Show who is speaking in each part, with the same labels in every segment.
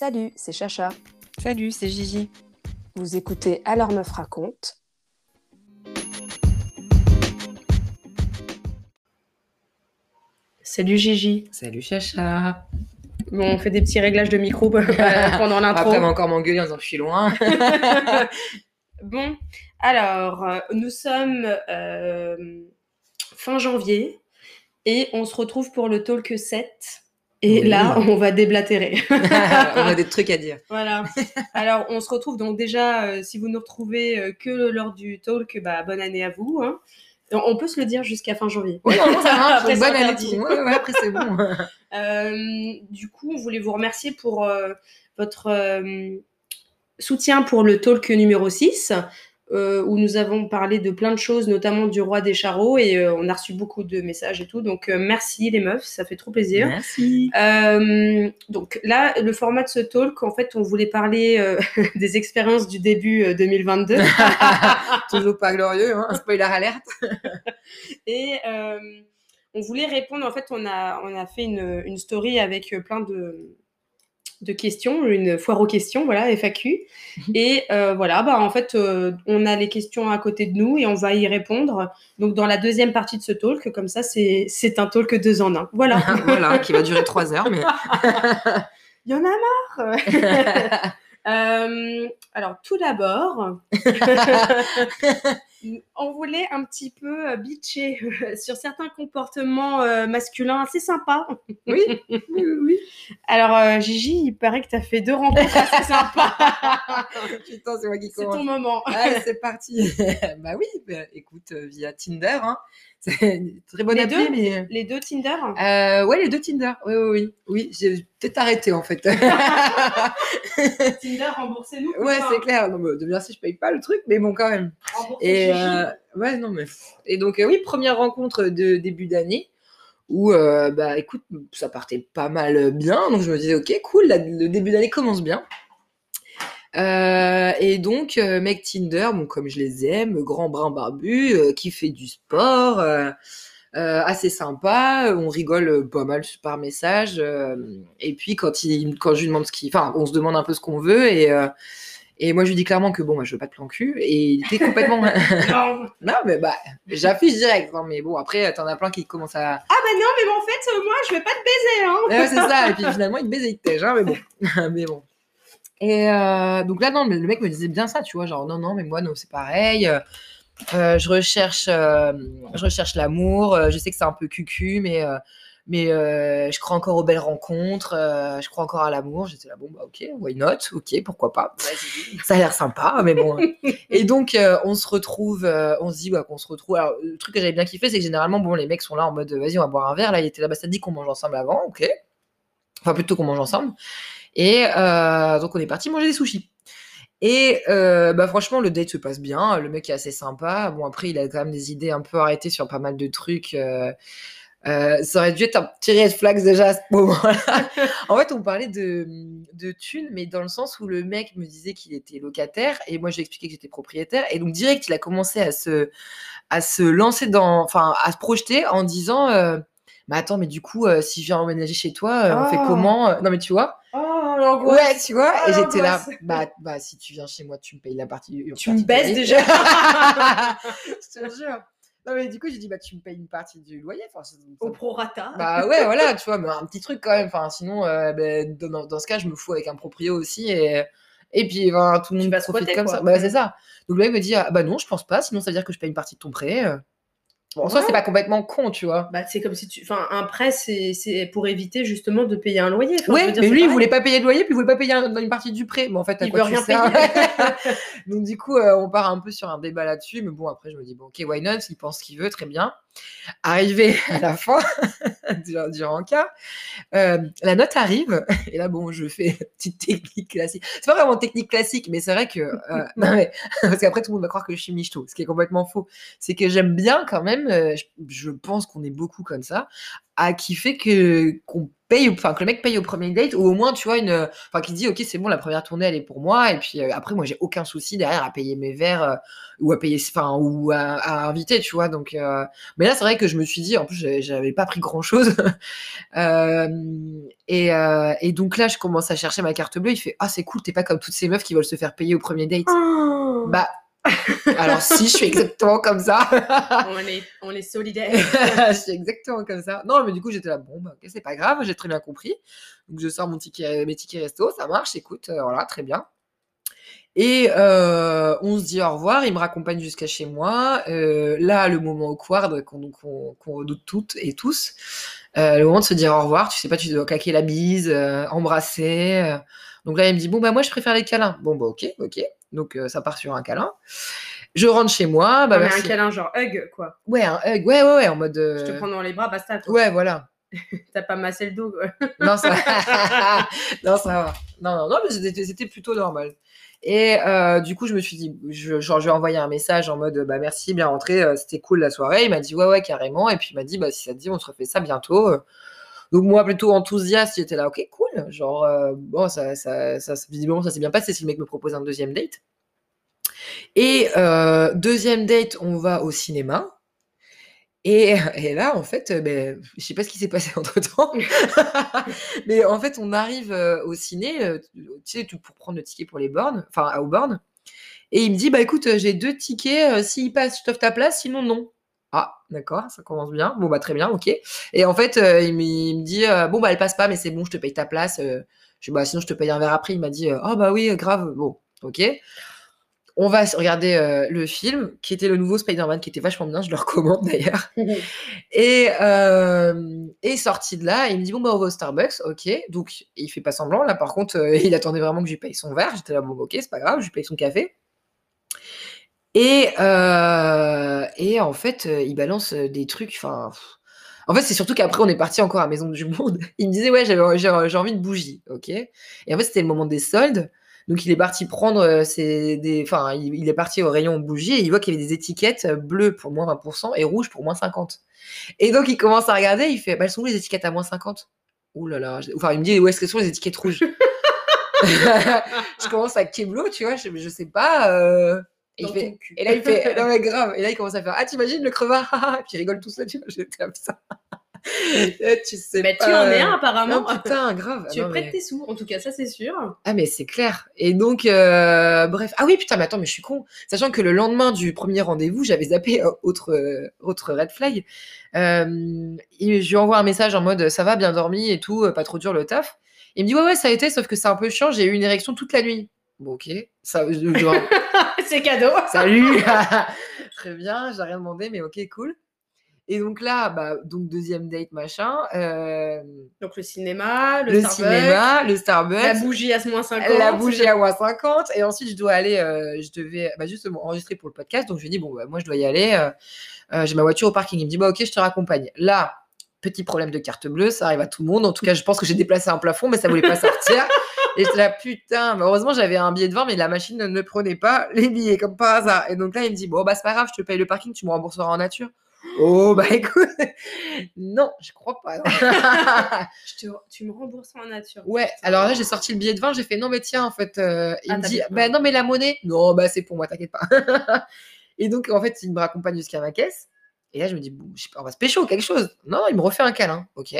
Speaker 1: Salut, c'est Chacha.
Speaker 2: Salut, c'est Gigi.
Speaker 1: Vous écoutez Alors Meuf raconte. Salut Gigi.
Speaker 2: Salut Chacha.
Speaker 1: Bon, on fait des petits réglages de micro pendant l'intro.
Speaker 2: Après, on va encore m'engueuler en disant que je suis loin.
Speaker 1: bon, alors, euh, nous sommes euh, fin janvier et on se retrouve pour le talk 7. Et
Speaker 2: Oui.
Speaker 1: là, on va déblatérer.
Speaker 2: on a des trucs à dire.
Speaker 1: Voilà. Alors, on se retrouve donc déjà, euh, si vous nous retrouvez euh, que lors du talk, bah, bonne année à vous. hein. On- peut se le dire jusqu'à fin janvier.
Speaker 2: Oui, non, ça marche.
Speaker 1: Après,
Speaker 2: bonne année.
Speaker 1: interdit.
Speaker 2: Ouais, ouais, après, c'est bon.
Speaker 1: Euh, du coup, on voulait vous remercier pour votre soutien pour le talk numéro 6, euh, où nous avons parlé de plein de choses, notamment du roi des charreaux, et euh, on a reçu beaucoup de messages et tout. Donc, euh, merci les meufs, ça fait trop plaisir.
Speaker 2: Merci.
Speaker 1: Donc là, le format de ce talk, en fait, on voulait parler des expériences du début euh, 2022.
Speaker 2: Toujours pas glorieux, hein. spoiler alerte.
Speaker 1: Et on voulait répondre, en fait, on a, on a fait une, une story avec plein de, de questions, une foire aux questions, voilà, FAQ. Et euh, voilà, bah, en fait, euh, on a les questions à côté de nous et on va y répondre. Donc, dans la deuxième partie de ce talk, comme ça, c'est c'est un talk deux en un. Voilà.
Speaker 2: voilà, qui va durer trois heures, mais.
Speaker 1: Il y en a marre Euh, alors, tout d'abord, on voulait un petit peu euh, bitcher euh, sur certains comportements euh, masculins assez sympas.
Speaker 2: oui, oui, oui.
Speaker 1: Alors, Gigi, il paraît que tu as fait deux rencontres assez sympas.
Speaker 2: Putain, c'est moi qui
Speaker 1: C'est
Speaker 2: commence.
Speaker 1: ton moment.
Speaker 2: Allez, c'est parti. bah oui, bah, écoute, via Tinder, hein. c'est une très bonne
Speaker 1: Les
Speaker 2: appli,
Speaker 1: deux?
Speaker 2: mais.
Speaker 1: Les deux Tinder?
Speaker 2: Euh, ouais, les deux Tinder. Oui, oui, oui. Oui, j'ai peut-être arrêté en fait.
Speaker 1: Tinder, remboursez-nous.
Speaker 2: ouais, c'est clair. Non, mais de bien si je paye pas le truc, mais bon, quand même.
Speaker 1: Remboursez
Speaker 2: Et euh, ouais, non, mais. Et donc, euh, oui, première rencontre de début d'année où, euh, bah écoute, ça partait pas mal bien. Donc, je me disais, ok, cool, le début d'année commence bien. Euh, et donc, mec Tinder, bon, comme je les aime, grand brun barbu, qui fait du sport, assez sympa, on rigole pas mal par message. et puis, quand, il, quand je lui demande ce qu'il. Enfin, on se demande un peu ce qu'on veut, et, et moi, je lui dis clairement que bon, moi, je veux pas de plan cul, et il était complètement.
Speaker 1: Non.
Speaker 2: non, mais bah, j'affiche direct, non, mais bon, après, t'en as plein qui commencent à.
Speaker 1: Ah bah non, mais bon, en fait, euh, moi, je vais pas te baiser. Hein.
Speaker 2: Ouais, c'est ça. Et puis finalement, il me baisait tège, hein, mais bon. mais bon. Et euh, donc là, non, mais le mec me disait bien ça, tu vois, genre non, non, mais moi, non, c'est pareil. euh, je recherche, je recherche l'amour. je sais que c'est un peu cucu, mais mais euh, je crois encore aux belles rencontres. euh, je crois encore à l'amour. J'étais là, bon, bah ok, why not? Ok, pourquoi pas? Ça a l'air sympa, mais bon. Et donc, euh, on se retrouve, on se dit ouais, qu'on se retrouve. Alors, le truc que j'avais bien kiffé, c'est que généralement, bon, les mecs sont là en mode, vas-y, on va boire un verre. Là, il était là, bah, ça te dit qu'on mange ensemble avant, ok. Enfin, plutôt qu'on mange ensemble. Et donc, on est parti manger des sushis. Et euh, bah, franchement, le date se passe bien. Le mec est assez sympa. Bon, après, il a quand même des idées un peu arrêtées sur pas mal de trucs. euh, euh, ça aurait dû être un petit red flag déjà à ce moment-là. en fait, on parlait de, de thunes, mais dans le sens où le mec me disait qu'il était locataire et moi, je lui ai expliqué que j'étais propriétaire. Et donc, direct, il a commencé à se, à se lancer dans, enfin, à se projeter en disant, euh, mais attends, mais du coup, euh, si je viens emménager chez toi, euh, on fait
Speaker 1: Oh.
Speaker 2: comment Non, mais tu vois
Speaker 1: Oh.
Speaker 2: Ouais, tu vois. Et j'étais là, bah, bah, si tu viens chez moi, tu me payes la partie.
Speaker 1: Tu me baisses déjà.
Speaker 2: je te jure. Non, mais du coup, j'ai dit, bah, tu me payes une partie du loyer. Enfin, ça- ça-
Speaker 1: Au prorata.
Speaker 2: bah ouais, voilà, tu vois, mais un petit truc quand même. Enfin, sinon, euh, ben, dans, dans ce cas, je me fous avec un proprio aussi. Et, et puis, ben, tout le monde profite comme
Speaker 1: quoi.
Speaker 2: ça. Bah, c'est ça. Donc là, il me dit, ah, bah non, je pense pas, sinon ça veut dire que je paye une partie de ton prêt. Bon, en soi, c'est pas complètement con, tu vois.
Speaker 1: Bah, c'est comme si tu. Enfin, un prêt, c'est pour éviter justement de payer un loyer. Enfin, dire,
Speaker 2: mais lui, il voulait pas payer de loyer, puis il voulait pas payer un- une partie du prêt. Mais en fait, à
Speaker 1: Il
Speaker 2: quoi
Speaker 1: veut rien
Speaker 2: sers
Speaker 1: payer.
Speaker 2: Donc du coup, euh, on part un peu sur un débat là-dessus, mais bon, après je me dis bon, ok, why not? Il pense ce qu'il veut, très bien. Arrivé à la fin du, du rencard, euh, la note arrive et là bon, je fais petite technique classique. C'est pas vraiment technique classique, mais c'est vrai que euh, non mais parce qu'après tout le monde va croire que je suis michto, ce qui est complètement faux. C'est que j'aime bien quand même. euh, je, je pense qu'on est beaucoup comme ça à kiffer que qu'on paye, enfin que le mec paye au premier date ou au moins tu vois une, enfin qui dit ok c'est bon la première tournée elle est pour moi. Et puis euh, après moi j'ai aucun souci derrière à payer mes verres euh, ou à payer, enfin ou à, à inviter tu vois. Donc euh, mais là c'est vrai que je me suis dit en plus j'avais- pas pris grand chose et, et donc là je commence à chercher ma carte bleue. Il fait ah c'est cool t'es pas comme toutes ces meufs qui veulent se faire payer au premier date.
Speaker 1: Oh.
Speaker 2: bah alors si je suis exactement comme ça
Speaker 1: on, est, on est solidaires.
Speaker 2: je suis exactement comme ça. Non, mais du coup, j'étais là, bon, bah, ok, c'est pas grave, j'ai très bien compris. Donc, je sors mon ticket, mes tickets resto, ça marche, écoute, euh, voilà, très bien. Et euh, on se dit au revoir, il me raccompagne jusqu'à chez moi. Euh, là, le moment awkward qu'on qu'on redoute toutes et tous, le moment de se dire au revoir, tu sais pas, tu dois claquer la bise, embrasser. Donc là, il me dit, bon, bah moi, je préfère les câlins. Bon, bah ok, ok. Donc, euh, ça part sur un câlin. Je rentre chez moi, bah
Speaker 1: Non, mais
Speaker 2: merci.
Speaker 1: un câlin genre hug, quoi.
Speaker 2: Ouais, un hug, ouais, ouais, ouais, en mode...
Speaker 1: Je te
Speaker 2: euh,
Speaker 1: prends dans les bras, basta. toi.
Speaker 2: Ouais, voilà.
Speaker 1: T'as pas massé le dos, quoi.
Speaker 2: Non, ça, non, ça va. Non, non, non, mais c'était plutôt normal. Et euh, du coup, je me suis dit, je, genre, je lui ai envoyé un message en mode, bah merci, bien rentré, c'était cool la soirée. Il m'a dit, ouais, ouais, carrément. Et puis il m'a dit, bah si ça te dit, on se refait ça bientôt. Donc moi, plutôt enthousiaste, j'étais là, ok, cool. Genre, euh, bon, ça, ça, ça, visiblement, ça s'est bien passé si le mec me propose un deuxième date. Et euh, deuxième date, on va au cinéma. Et, et là, en fait, euh, ben, je sais pas ce qui s'est passé entre temps, mais en fait, on arrive au ciné, tu sais, pour prendre le ticket pour les bornes, enfin, aux bornes. Et il me dit, bah écoute, j'ai deux tickets, s'il passe, je t'offre ta place, sinon non. D'accord, ça commence bien. Bon, bah très bien, ok. Et en fait, euh, il, me, il me dit, euh, bon, bah elle passe pas, mais c'est bon, je te paye ta place. euh. je dis, bah sinon, je te paye un verre après. Il m'a dit, oh bah oui, grave, bon, ok. On va regarder le film, qui était le nouveau Spider-Man, qui était vachement bien, je le recommande d'ailleurs. Et, euh, et sorti de là, il me dit bon bah on va au Starbucks, ok. Donc il fait pas semblant là. Par contre, il attendait vraiment que je lui paye son verre. J'étais là bon ok c'est pas grave, je lui paye son café. Et euh, et en fait euh, il balance euh, des trucs. Enfin, en fait c'est surtout qu'après on est parti encore à Maison du Monde. Il me disait ouais j'avais j'ai envie de bougie, ok. Et en fait c'était le moment des soldes. Donc il est parti prendre euh, ses, des, enfin il, il est parti au rayon bougie et il voit qu'il y avait des étiquettes bleues pour moins 20% et rouges pour moins 50. Et donc il commence à regarder, il fait bah, elles sont où les étiquettes à moins 50 Ouh là là, enfin il me dit où est-ce que sont les étiquettes rouges? Je commence à keblo, tu vois, je, je sais pas. euh, Et, il fait- là il fait non mais grave, et là il commence à faire ah t'imagines le crevard? Et puis il rigole tout seul, j'étais comme ça. Tu sais
Speaker 1: Mais
Speaker 2: pas,
Speaker 1: tu en es
Speaker 2: euh,
Speaker 1: un, apparemment.
Speaker 2: Non putain, grave.
Speaker 1: tu
Speaker 2: Non,
Speaker 1: es prêt
Speaker 2: mais-
Speaker 1: de tes sous, en tout cas, ça c'est sûr.
Speaker 2: ah mais c'est clair. Et donc bref. bref. Ah oui putain mais attends mais je suis con. Sachant que le lendemain du premier rendez-vous j'avais zappé euh, autre euh, autre red flag. Euh, et je lui envoie un message en mode ça va bien dormi et tout euh, pas trop dur le taf. Il me dit ouais ouais ça a été sauf que c'est un peu chiant j'ai eu une érection toute la nuit. Bon ok ça je- genre,
Speaker 1: c'est cadeau.
Speaker 2: salut. Très bien j'ai rien demandé mais ok cool. Et donc là bah donc deuxième date machin euh,
Speaker 1: Donc le cinéma, le,
Speaker 2: le,
Speaker 1: Starbucks,
Speaker 2: cinéma le Starbucks.
Speaker 1: La bougie à moins 50.
Speaker 2: la bougie à moins 50 et ensuite je dois aller euh, je devais bah, justement enregistrer pour le podcast. Donc je lui ai dit bon bah, moi je dois y aller euh, j'ai ma voiture au parking. Il me dit bah ok je te raccompagne. Là petit problème de carte bleue ça arrive à tout le monde. En tout cas je pense que j'ai déplacé un plafond mais ça voulait pas sortir et j'étais là putain mais heureusement j'avais un billet de 20 mais la machine ne, ne prenait pas les billets comme par hasard et donc là il me dit bon bah c'est pas grave je te paye le parking tu me rembourseras en nature oh bah écoute non je crois pas.
Speaker 1: Je te- tu me rembourses en nature.
Speaker 2: Ouais, alors là, j'ai sorti le billet de 20, j'ai fait non, mais tiens, en fait, euh, il
Speaker 1: Ah,
Speaker 2: me dit, bah non, mais la monnaie, non, bah c'est pour moi, t'inquiète pas. et donc, en fait, il me raccompagne jusqu'à ma caisse. Et là, je me dis, bon, je sais pas, on va se pécho, quelque chose. Non, il me refait un câlin, ok.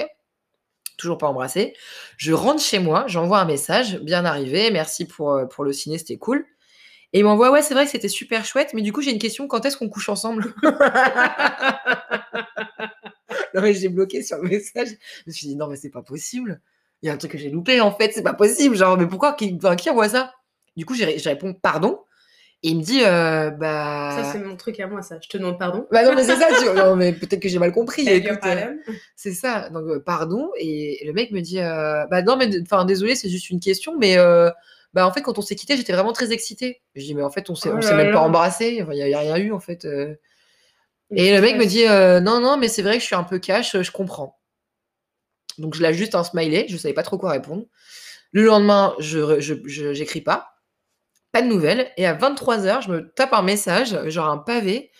Speaker 2: Toujours pas embrassé. Je rentre chez moi, j'envoie un message, bien arrivé, merci pour, euh, pour le ciné, c'était cool. Et il m'envoie, ouais, c'est vrai que c'était super chouette, mais du coup, j'ai une question, quand est-ce qu'on couche ensemble? Non, mais j'ai bloqué sur le message. Je me suis dit, non, mais c'est pas possible. Il y a un truc que j'ai loupé, en fait, c'est pas possible. Genre, mais pourquoi? Qui, enfin, qui envoie ça? Du coup, j'ai- je réponds, pardon. Et il me dit, euh, bah.
Speaker 1: Ça, c'est mon truc à moi, ça. Je te demande pardon.
Speaker 2: Bah non, mais c'est ça, tu... non, mais peut-être que j'ai mal compris. Euh, c'est ça. Donc, euh, pardon. Et le mec me dit, bah non, mais enfin, désolé, c'est juste une question, mais bah en fait, quand on s'est quitté, j'étais vraiment très excitée. Je dis, mais en fait, on s'est,
Speaker 1: Oh
Speaker 2: s'est même
Speaker 1: là.
Speaker 2: pas embrassé. Enfin, il y, a- rien eu, en fait. Et le mec me dit, non, non, mais c'est vrai que je suis un peu cash, je comprends. Donc, je lâche juste un smiley, je savais pas trop quoi répondre. Le lendemain, je, je, je- j'écris pas. Pas de nouvelles. Et à 23h, je me tape un message, genre un pavé.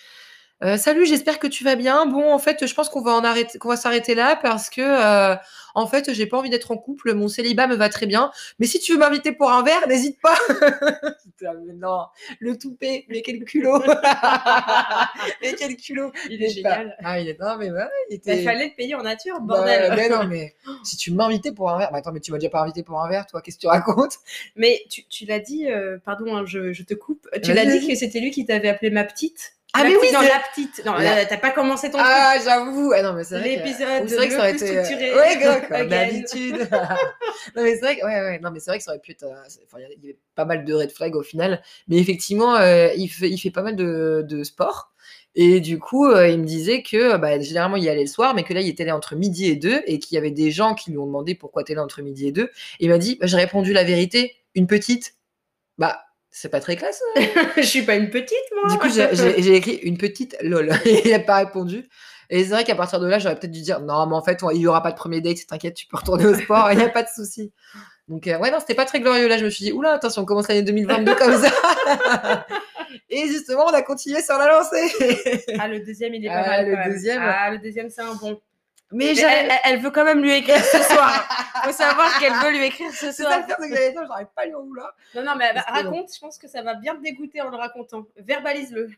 Speaker 2: Euh, salut, j'espère que tu vas bien. Bon, en fait, je pense qu'on va en arrêter, qu'on va s'arrêter là parce que, euh, en fait, j'ai pas envie d'être en couple. Mon célibat me va très bien. Mais si tu veux m'inviter pour un verre, n'hésite pas. Putain, mais non, le toupet, mais quel culot. mais quel culot.
Speaker 1: Il est
Speaker 2: pas-
Speaker 1: génial.
Speaker 2: Ah, il est, non, mais ouais, il
Speaker 1: Il
Speaker 2: était.
Speaker 1: fallait le payer en nature,
Speaker 2: Bah,
Speaker 1: bordel.
Speaker 2: mais non, mais si tu m'invitais pour un verre, bah, attends, mais tu m'as déjà pas invité pour un verre, toi, qu'est-ce que tu racontes?
Speaker 1: Mais tu, tu l'as dit, euh, pardon, hein, je, je te coupe. Tu l'as dit que c'était lui qui t'avait appelé ma petite?
Speaker 2: Ah,
Speaker 1: La
Speaker 2: mais
Speaker 1: petite-
Speaker 2: oui,
Speaker 1: non, la petite. Non,
Speaker 2: La-
Speaker 1: euh, t'as pas commencé ton truc.
Speaker 2: Ah, j'avoue. Ah non, mais c'est vrai.
Speaker 1: L'épisode
Speaker 2: oui, c'est vrai que ça aurait
Speaker 1: plus
Speaker 2: été.
Speaker 1: structuré.
Speaker 2: Ouais,
Speaker 1: Again.
Speaker 2: d'habitude. non, mais c'est vrai que, ouais, ouais, non, mais c'est vrai que ça aurait pu être. euh, enfin, il y a- il y avait pas mal de red flags au final. Mais effectivement, euh, il, fait, il fait pas mal de, de sport. Et du coup, euh, il me disait que bah, généralement, il y allait le soir, mais que là, il était là entre midi et deux, et qu'il y avait des gens qui lui ont demandé pourquoi t'es là entre midi et deux. Et il m'a dit, bah, j'ai répondu la vérité, une petite. Bah, c'est pas très classe. hein.
Speaker 1: je suis pas une petite, moi.
Speaker 2: Du coup, j'ai- écrit une petite lol. Et il n'a pas répondu. Et c'est vrai qu'à partir de là, j'aurais peut-être dû dire non, mais en fait, on- il n'y aura pas de premier date, t'inquiète, tu peux retourner au sport, il n'y a pas de souci. Donc, euh, ouais, non, c'était pas très glorieux. Là, je me suis dit, oula, attention, on commence l'année 2022 comme ça. Et justement, on a continué sur la lancée.
Speaker 1: Ah, le deuxième, il est pas
Speaker 2: Ah,
Speaker 1: mal.
Speaker 2: le
Speaker 1: quand même.
Speaker 2: deuxième.
Speaker 1: Ah, le deuxième, c'est un bon.
Speaker 2: Mais
Speaker 1: elle, veut quand même lui écrire ce soir. Faut savoir qu'elle veut lui écrire ce
Speaker 2: C'est
Speaker 1: soir.
Speaker 2: ça le c'est que j'avais dit, j'arrive pas à lui en vouloir.
Speaker 1: Non, non, mais bah, raconte, je pense que ça va bien te dégoûter en le racontant. Verbalise-le.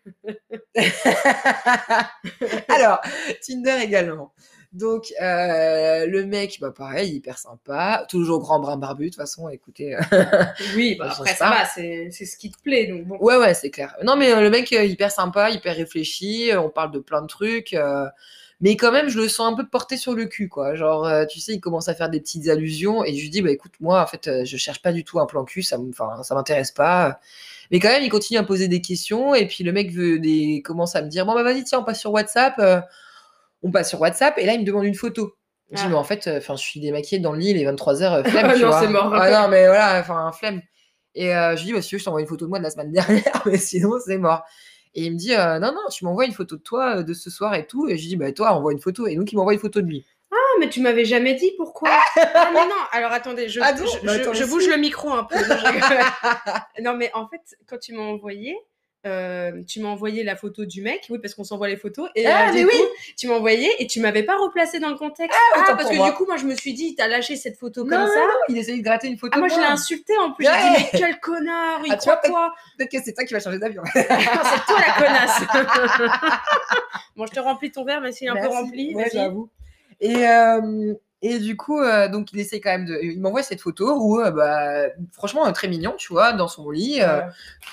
Speaker 2: Alors, Tinder également. Donc, euh, le mec, bah pareil, hyper sympa, toujours grand brun barbu, de toute façon, écoutez. euh,
Speaker 1: Oui, bah,
Speaker 2: Ça
Speaker 1: après, ça va, c'est c'est ce qui te plaît. Donc bon.
Speaker 2: Ouais, ouais, c'est clair. Non, mais euh, le mec, hyper sympa, hyper réfléchi, on parle de plein de trucs, euh, mais quand même, je le sens un peu porté sur le cul, quoi. Genre, euh, tu sais, il commence à faire des petites allusions, et je lui dis, bah écoute, moi, en fait, euh, je cherche pas du tout un plan cul, ça ça m'intéresse pas. Mais quand même, il continue à me poser des questions, et puis le mec veut des... commence à me dire, bon, bah vas-y, tiens, on passe sur WhatsApp, euh, on passe sur WhatsApp, et là, il me demande une photo. Je dis,
Speaker 1: Ah.
Speaker 2: mais en fait, euh, enfin, je suis démaquillée dans le lit, il est 23h, flemme,
Speaker 1: Ah
Speaker 2: tu
Speaker 1: non, c'est mort.
Speaker 2: Ah non, mais voilà, enfin, flemme. Et euh, je lui dis, bah, si tu veux, je t'envoie une photo de moi de la semaine dernière, mais sinon, c'est mort. Et il me dit, euh, non, non, tu m'envoies une photo de toi euh, de ce soir et tout. Et je lui dis, bah, toi, envoie une photo. Et donc, il m'envoie une photo de lui.
Speaker 1: Ah, mais tu m'avais jamais dit pourquoi? ah, mais non, alors attendez, je,
Speaker 2: Ah
Speaker 1: je,
Speaker 2: bah, attends,
Speaker 1: je bouge le micro un peu. Non, je rigole. Non, mais en fait, quand tu m'as envoyé, euh, tu m'as envoyé la photo du mec, oui, parce qu'on s'envoie les photos. Et
Speaker 2: Ah,
Speaker 1: euh,
Speaker 2: mais
Speaker 1: du
Speaker 2: oui.
Speaker 1: coup, tu m'as envoyé et tu m'avais pas replacé dans le contexte.
Speaker 2: Ah,
Speaker 1: Ah, parce que
Speaker 2: moi.
Speaker 1: du coup, moi, je me suis dit, t'as lâché cette photo
Speaker 2: Non,
Speaker 1: comme ça.
Speaker 2: non, il essayait de gratter une photo.
Speaker 1: Ah, moi, je l'ai insulté en plus. J'ai dit, mais quel connard, il
Speaker 2: Ah,
Speaker 1: croit quoi
Speaker 2: Peut-être que c'est toi qui vas changer d'avion.
Speaker 1: Non, c'est toi la connasse. bon, je te remplis ton verre, mais s'il est un peu rempli.
Speaker 2: Ouais, j'avoue. Et, euh, et du coup, euh, donc il essaie quand même de. Il m'envoie cette photo où, euh, bah, franchement, euh, très mignon, tu vois, dans son lit,
Speaker 1: Ouais.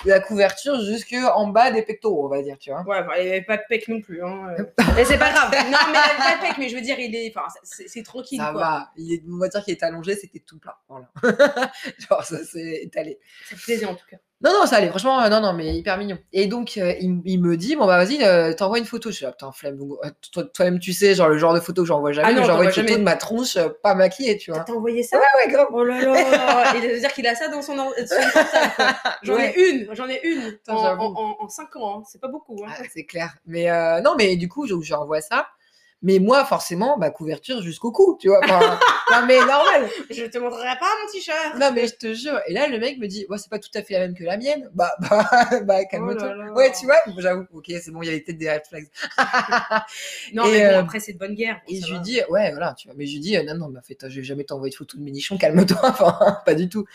Speaker 2: la couverture jusque en bas des pectoraux, on va dire, tu vois.
Speaker 1: Ouais, il n'y avait pas de pec non plus. Hein. Mais c'est pas grave. Non, mais il n'y avait pas de pec, mais je veux dire, il est. Enfin, c'est c'est tranquille.
Speaker 2: Ça
Speaker 1: quoi.
Speaker 2: va. Il est, on va dire qu'il est allongé, c'était tout plat. Voilà. Genre, ça s'est étalé.
Speaker 1: Ça fait plaisir en tout cas.
Speaker 2: Non, non, ça allait. Franchement, euh, non, non, mais hyper mignon. Et donc, euh, il, il me dit, bon, bah, vas-y, euh, t'envoies une photo. Je suis là, putain, flemme. Donc, euh, toi- Toi-même, tu sais, genre, le genre de photo que j'envoie jamais.
Speaker 1: Ah non,
Speaker 2: j'envoie une photo
Speaker 1: jamais.
Speaker 2: de ma tronche, euh, pas maquillée, tu vois.
Speaker 1: T'as envoyé ça?
Speaker 2: Ouais, ouais, grave.
Speaker 1: Oh là là Il veut dire qu'il a ça dans son, portable. J'en
Speaker 2: Ouais.
Speaker 1: ai une, j'en ai une
Speaker 2: Putain,
Speaker 1: en,
Speaker 2: j'avoue.
Speaker 1: en, en, 5 ans. hein. C'est pas beaucoup. Hein.
Speaker 2: Ah, c'est clair. Mais euh, non, mais du coup, je- j'envoie ça. Mais moi, forcément, bah, couverture jusqu'au cou, tu vois. Enfin, non, mais normal.
Speaker 1: Je te montrerai pas mon t-shirt.
Speaker 2: Non, mais je te jure. Et là, le mec me dit, ouais, c'est pas tout à fait la même que la mienne. Bah, bah, bah calme-toi.
Speaker 1: Oh là.
Speaker 2: ouais, tu vois, j'avoue. Ok, c'est bon, il y avait peut-être des red flags.
Speaker 1: Non,
Speaker 2: Et,
Speaker 1: mais bon,
Speaker 2: euh,
Speaker 1: après, c'est de bonne guerre.
Speaker 2: Et je lui dis, ouais, voilà, tu vois. Mais je lui dis, euh, non, non, mais en fait, je vais jamais t'envoyer de photo de mes nichons, calme-toi. Enfin, pas du tout.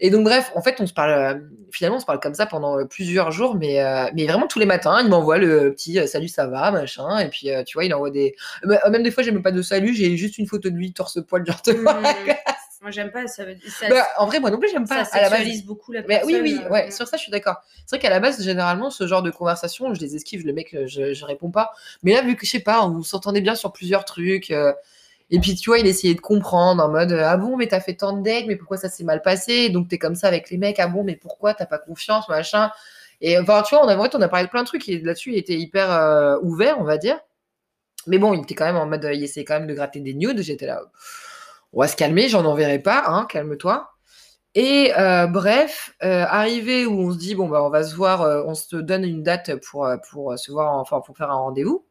Speaker 2: Et donc, bref, en fait, on se parle, euh, finalement, on se parle comme ça pendant euh, plusieurs jours, mais, euh, mais vraiment tous les matins, il m'envoie le petit salut, ça va, machin. Et puis, tu vois, il envoie des. euh, Même des fois, j'ai même pas de salut, j'ai juste une photo de lui, torse-poil, genre, devant la
Speaker 1: Moi, j'aime pas. Ça, veut... ça,
Speaker 2: Bah, en vrai, moi non plus, j'aime pas.
Speaker 1: ça
Speaker 2: à la base.
Speaker 1: beaucoup la
Speaker 2: Mais
Speaker 1: personne.
Speaker 2: oui, oui,
Speaker 1: euh,
Speaker 2: ouais, sur ça, je suis d'accord. C'est vrai qu'à la base, généralement, ce genre de conversation, je les esquive, le mec, je, je réponds pas. Mais là, vu que, je sais pas, on s'entendait bien sur plusieurs trucs. euh, et puis, tu vois, il essayait de comprendre en mode euh, Ah bon, mais t'as fait tant de dates, mais pourquoi ça s'est mal passé? Donc, t'es comme ça avec les mecs, ah bon, mais pourquoi t'as pas confiance, machin. Et enfin, tu vois, on a, on a parlé de plein de trucs. Là-dessus, il était hyper euh, ouvert, on va dire. Mais bon, il était quand même en mode, euh, il essayait quand même de gratter des nudes. J'étais là, on va se calmer, j'en enverrai pas, hein, calme-toi. Et bref, arrivé où on se dit bon bah on va se voir, on se donne une date pour pour se voir, enfin pour faire un rendez-vous.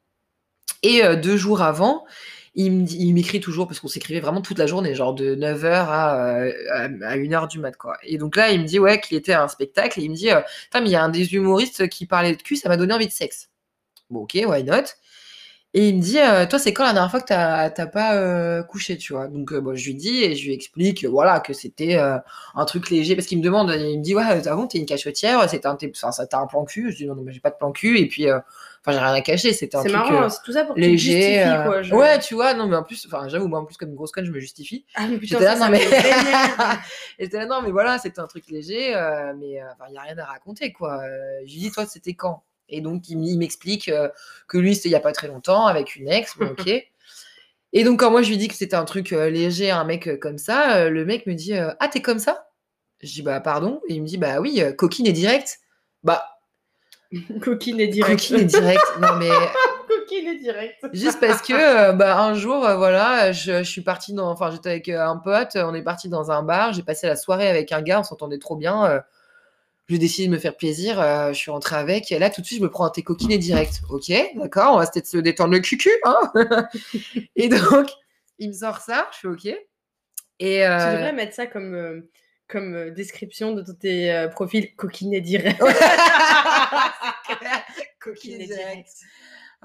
Speaker 2: Et deux jours avant, il m'écrit toujours parce qu'on s'écrivait vraiment toute la journée, genre de 9h à, euh, à, à 1h du mat quoi. Et donc là, il me dit ouais qu'il était à un spectacle et il me dit euh, Putain, mais il y a un des humoristes qui parlait de cul, ça m'a donné envie de sexe. Bon, ok, why not? Et il me dit, euh, toi, c'est quand la dernière fois que t'as pas couché, tu vois? Donc, euh, bon, je lui dis et je lui explique, voilà, que c'était un truc léger. Parce qu'il me demande, il me dit, ouais, avant, t'es une cachotière, c'est un, t'as un plan cul. Je dis, non, non, mais j'ai pas de plan cul. Et puis, enfin, j'ai rien à cacher, c'était un
Speaker 1: C'est
Speaker 2: truc
Speaker 1: marrant,
Speaker 2: euh,
Speaker 1: c'est tout ça pour que tu
Speaker 2: léger.
Speaker 1: justifies,
Speaker 2: euh,
Speaker 1: quoi. je-
Speaker 2: Ouais, tu vois, non, mais en plus, enfin, j'avoue, moi, en plus, comme une grosse conne, je me justifie.
Speaker 1: Ah, mais putain,
Speaker 2: J'étais là,
Speaker 1: ça, ça
Speaker 2: non, mais. J'étais là, non, mais voilà, c'était un truc léger, euh, mais il n'y a rien à raconter, quoi. Euh, je lui dis, toi, c'était quand? Et donc, il, m'explique euh, que lui, c'était il n'y a pas très longtemps, avec une ex, bon, ok. Et donc, quand moi, je lui dis que c'était un truc euh, léger, un mec euh, comme ça, euh, le mec me dit, euh, ah, t'es comme ça? Je dis, bah, pardon. Et il me dit, bah oui, euh, coquine et direct. Bah,
Speaker 1: Coquine et direct.
Speaker 2: coquine et direct. Non, mais
Speaker 1: Coquine et direct.
Speaker 2: Juste parce que euh, bah, un jour, euh, voilà, je, je suis partie dans. Enfin, j'étais avec euh, un pote, on est parti dans un bar, j'ai passé la soirée avec un gars, on s'entendait trop bien. euh, j'ai décidé de me faire plaisir, euh, je suis rentrée avec, et là tout de suite je me prends un thé coquiné direct. Ok, d'accord, on va peut-être se détendre le cucu, hein Et donc, il me sort ça, je suis ok. Et
Speaker 1: Tu devrais mettre ça comme, comme euh, description de tous tes euh, profils coquine et direct.
Speaker 2: C'est clair,
Speaker 1: Coquine
Speaker 2: coquine
Speaker 1: et
Speaker 2: direct.